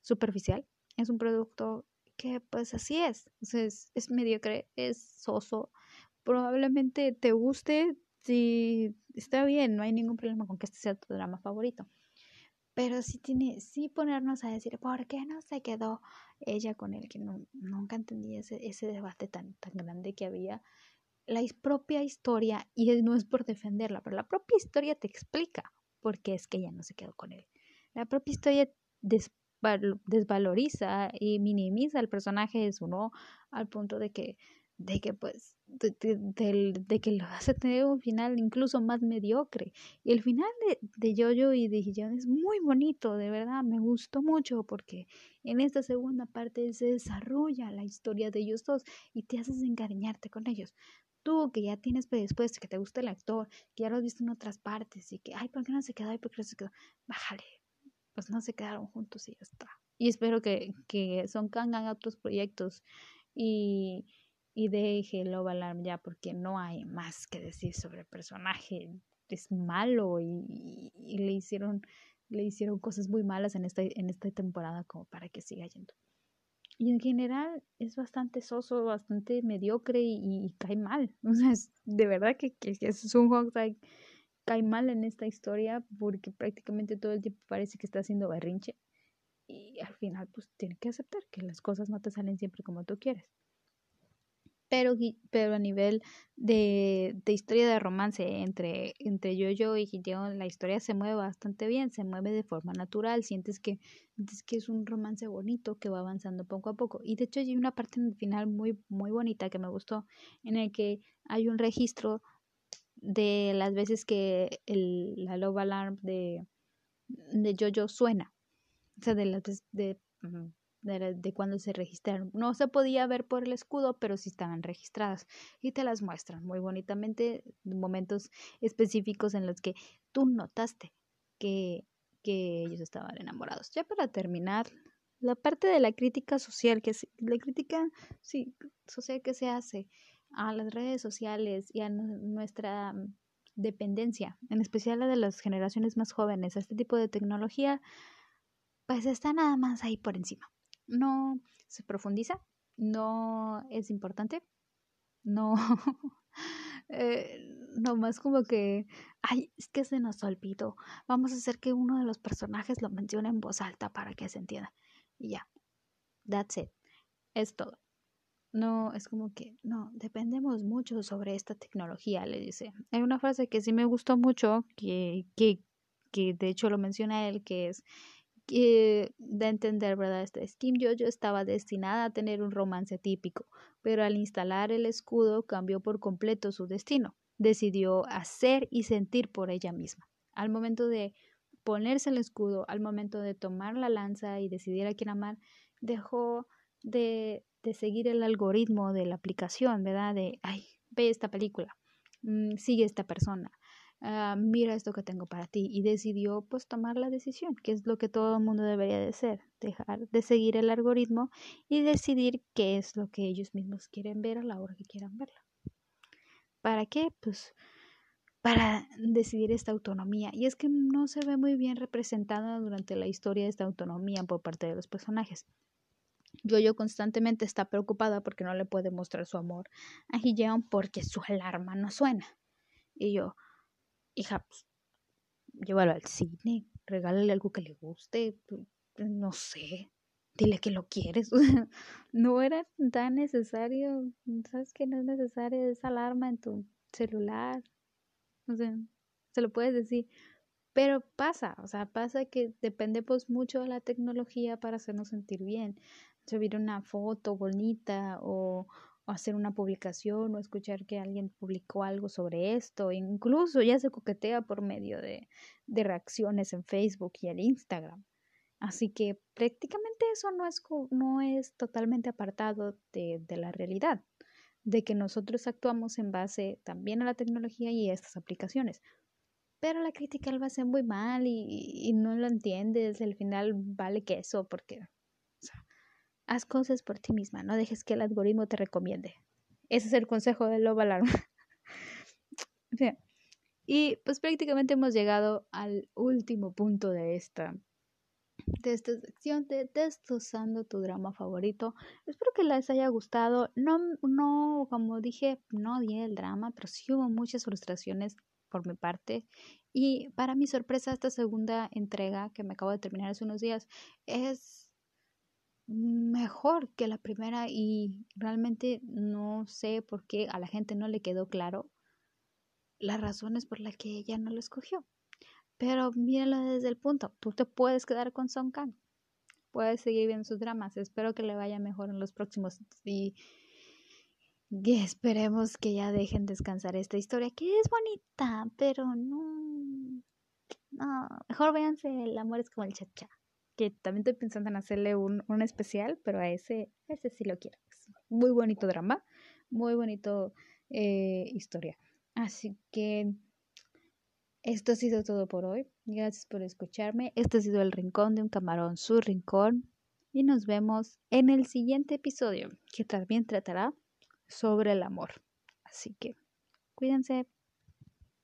superficial. Es un producto que pues así es. es, es mediocre, es soso. Probablemente te guste, si está bien, no hay ningún problema con que este sea tu drama favorito. Pero sí tiene, sí ponernos a decir, ¿por qué no se quedó ella con él? Que nunca entendí ese, ese debate tan, tan grande que había. La propia historia, y no es por defenderla, pero la propia historia te explica por qué es que ella no se quedó con él. La propia historia desvaloriza y minimiza el personaje de su no al punto de que de que pues de, de, que lo hace tener un final incluso más mediocre. Y el final de, de Jojo y de Hiyon es muy bonito de verdad me gustó mucho porque en esta segunda parte se desarrolla la historia de ellos dos y te haces encariñarte con ellos. Tú que ya tienes después que te gusta el actor que ya lo has visto en otras partes y que ay por qué no se quedó ay por qué no se quedó bájale pues no se quedaron juntos y ya está. Y espero que, que Son Kang haga otros proyectos. Y, y deje Love Alarm ya porque no hay más que decir sobre el personaje. Es malo y, y, le hicieron le hicieron cosas muy malas en esta, en esta temporada como para que siga yendo. Y en general es bastante soso, bastante mediocre y, cae mal. [laughs] O sea, es de verdad que, que, que es un Hawkeye cae mal en esta historia porque prácticamente todo el tiempo parece que está haciendo berrinche y al final pues tiene que aceptar que las cosas no te salen siempre como tú quieres. Pero, pero a nivel de, de historia de romance entre, entre Jojo y Hideo, la historia se mueve bastante bien, se mueve de forma natural, sientes que, sientes que es un romance bonito que va avanzando poco a poco. Y de hecho hay una parte en el final muy, muy bonita que me gustó, en el que hay un registro de las veces que el, la Love Alarm de, de Jojo suena. O sea, de las de, de, de, cuando se registraron. No se podía ver por el escudo, pero sí estaban registradas. Y te las muestran muy bonitamente, momentos específicos en los que tú notaste que, que ellos estaban enamorados. Ya para terminar, la parte de la crítica social, que la crítica sí, social que se hace a las redes sociales y a nuestra dependencia, en especial la de las generaciones más jóvenes, a este tipo de tecnología, pues está nada más ahí por encima. No se profundiza, no es importante, no, [laughs] eh, no más como que, ay, es que se nos olvidó, vamos a hacer que uno de los personajes lo mencione en voz alta para que se entienda. Y ya, that's it, es todo. No, es como que, no, dependemos mucho sobre esta tecnología, le dice. Hay una frase que sí me gustó mucho, que, que, que de hecho lo menciona él, que es de entender, ¿verdad? Este Kim Jojo estaba destinada a tener un romance típico, pero al instalar el escudo cambió por completo su destino. Decidió hacer y sentir por ella misma. Al momento de ponerse el escudo, al momento de tomar la lanza y decidir a quién amar, dejó de de seguir el algoritmo de la aplicación, ¿verdad? De, ay, ve esta película, mm, sigue esta persona, ah, mira esto que tengo para ti y decidió pues tomar la decisión, que es lo que todo el mundo debería de hacer, dejar de seguir el algoritmo y decidir qué es lo que ellos mismos quieren ver a la hora que quieran verlo. ¿Para qué? Pues para decidir esta autonomía. Y es que no se ve muy bien representada durante la historia esta autonomía por parte de los personajes. Yo-Yo constantemente está preocupada porque no le puede mostrar su amor a Hiyeon porque su alarma no suena. Y yo, hija, pues, llévalo al cine, regálale algo que le guste, no sé, dile que lo quieres. [laughs] no era tan necesario, sabes que no es necesaria esa alarma en tu celular. O sea, se lo puedes decir. Pero pasa, o sea, pasa que dependemos mucho de la tecnología para hacernos sentir bien subir una foto bonita o, hacer una publicación o escuchar que alguien publicó algo sobre esto. Incluso ya se coquetea por medio de, de reacciones en Facebook y en Instagram. Así que prácticamente eso no es, no es totalmente apartado de, de la realidad. de que nosotros actuamos en base también a la tecnología y a estas aplicaciones. Pero la crítica lo hace muy mal y, no lo entiendes. Al final vale que eso, porque haz cosas por ti misma, no dejes que el algoritmo te recomiende. Ese es el consejo de Loba Alarma. [laughs] Y pues prácticamente hemos llegado al último punto de esta, de esta sección de destrozando tu drama favorito. Espero que les haya gustado. No, no, como dije, no di el drama, pero sí hubo muchas frustraciones por mi parte. Y para mi sorpresa, esta segunda entrega que me acabo de terminar hace unos días es mejor que la primera y realmente no sé por qué a la gente no le quedó claro las razones por las que ella no lo escogió. Pero míralo desde el punto, tú te puedes quedar con Song Kang, puedes seguir viendo sus dramas, espero que le vaya mejor en los próximos y, esperemos que ya dejen descansar esta historia, que es bonita, pero no, no, mejor véanse El amor es como el chacha, que también estoy pensando en hacerle un, un especial, pero a ese, ese sí lo quiero. muy bonito drama, muy bonito eh, historia. Así que esto ha sido todo por hoy. Gracias por escucharme. Este ha sido el Rincón de un Camarón, su rincón. Y nos vemos en el siguiente episodio, que también tratará sobre el amor. Así que cuídense.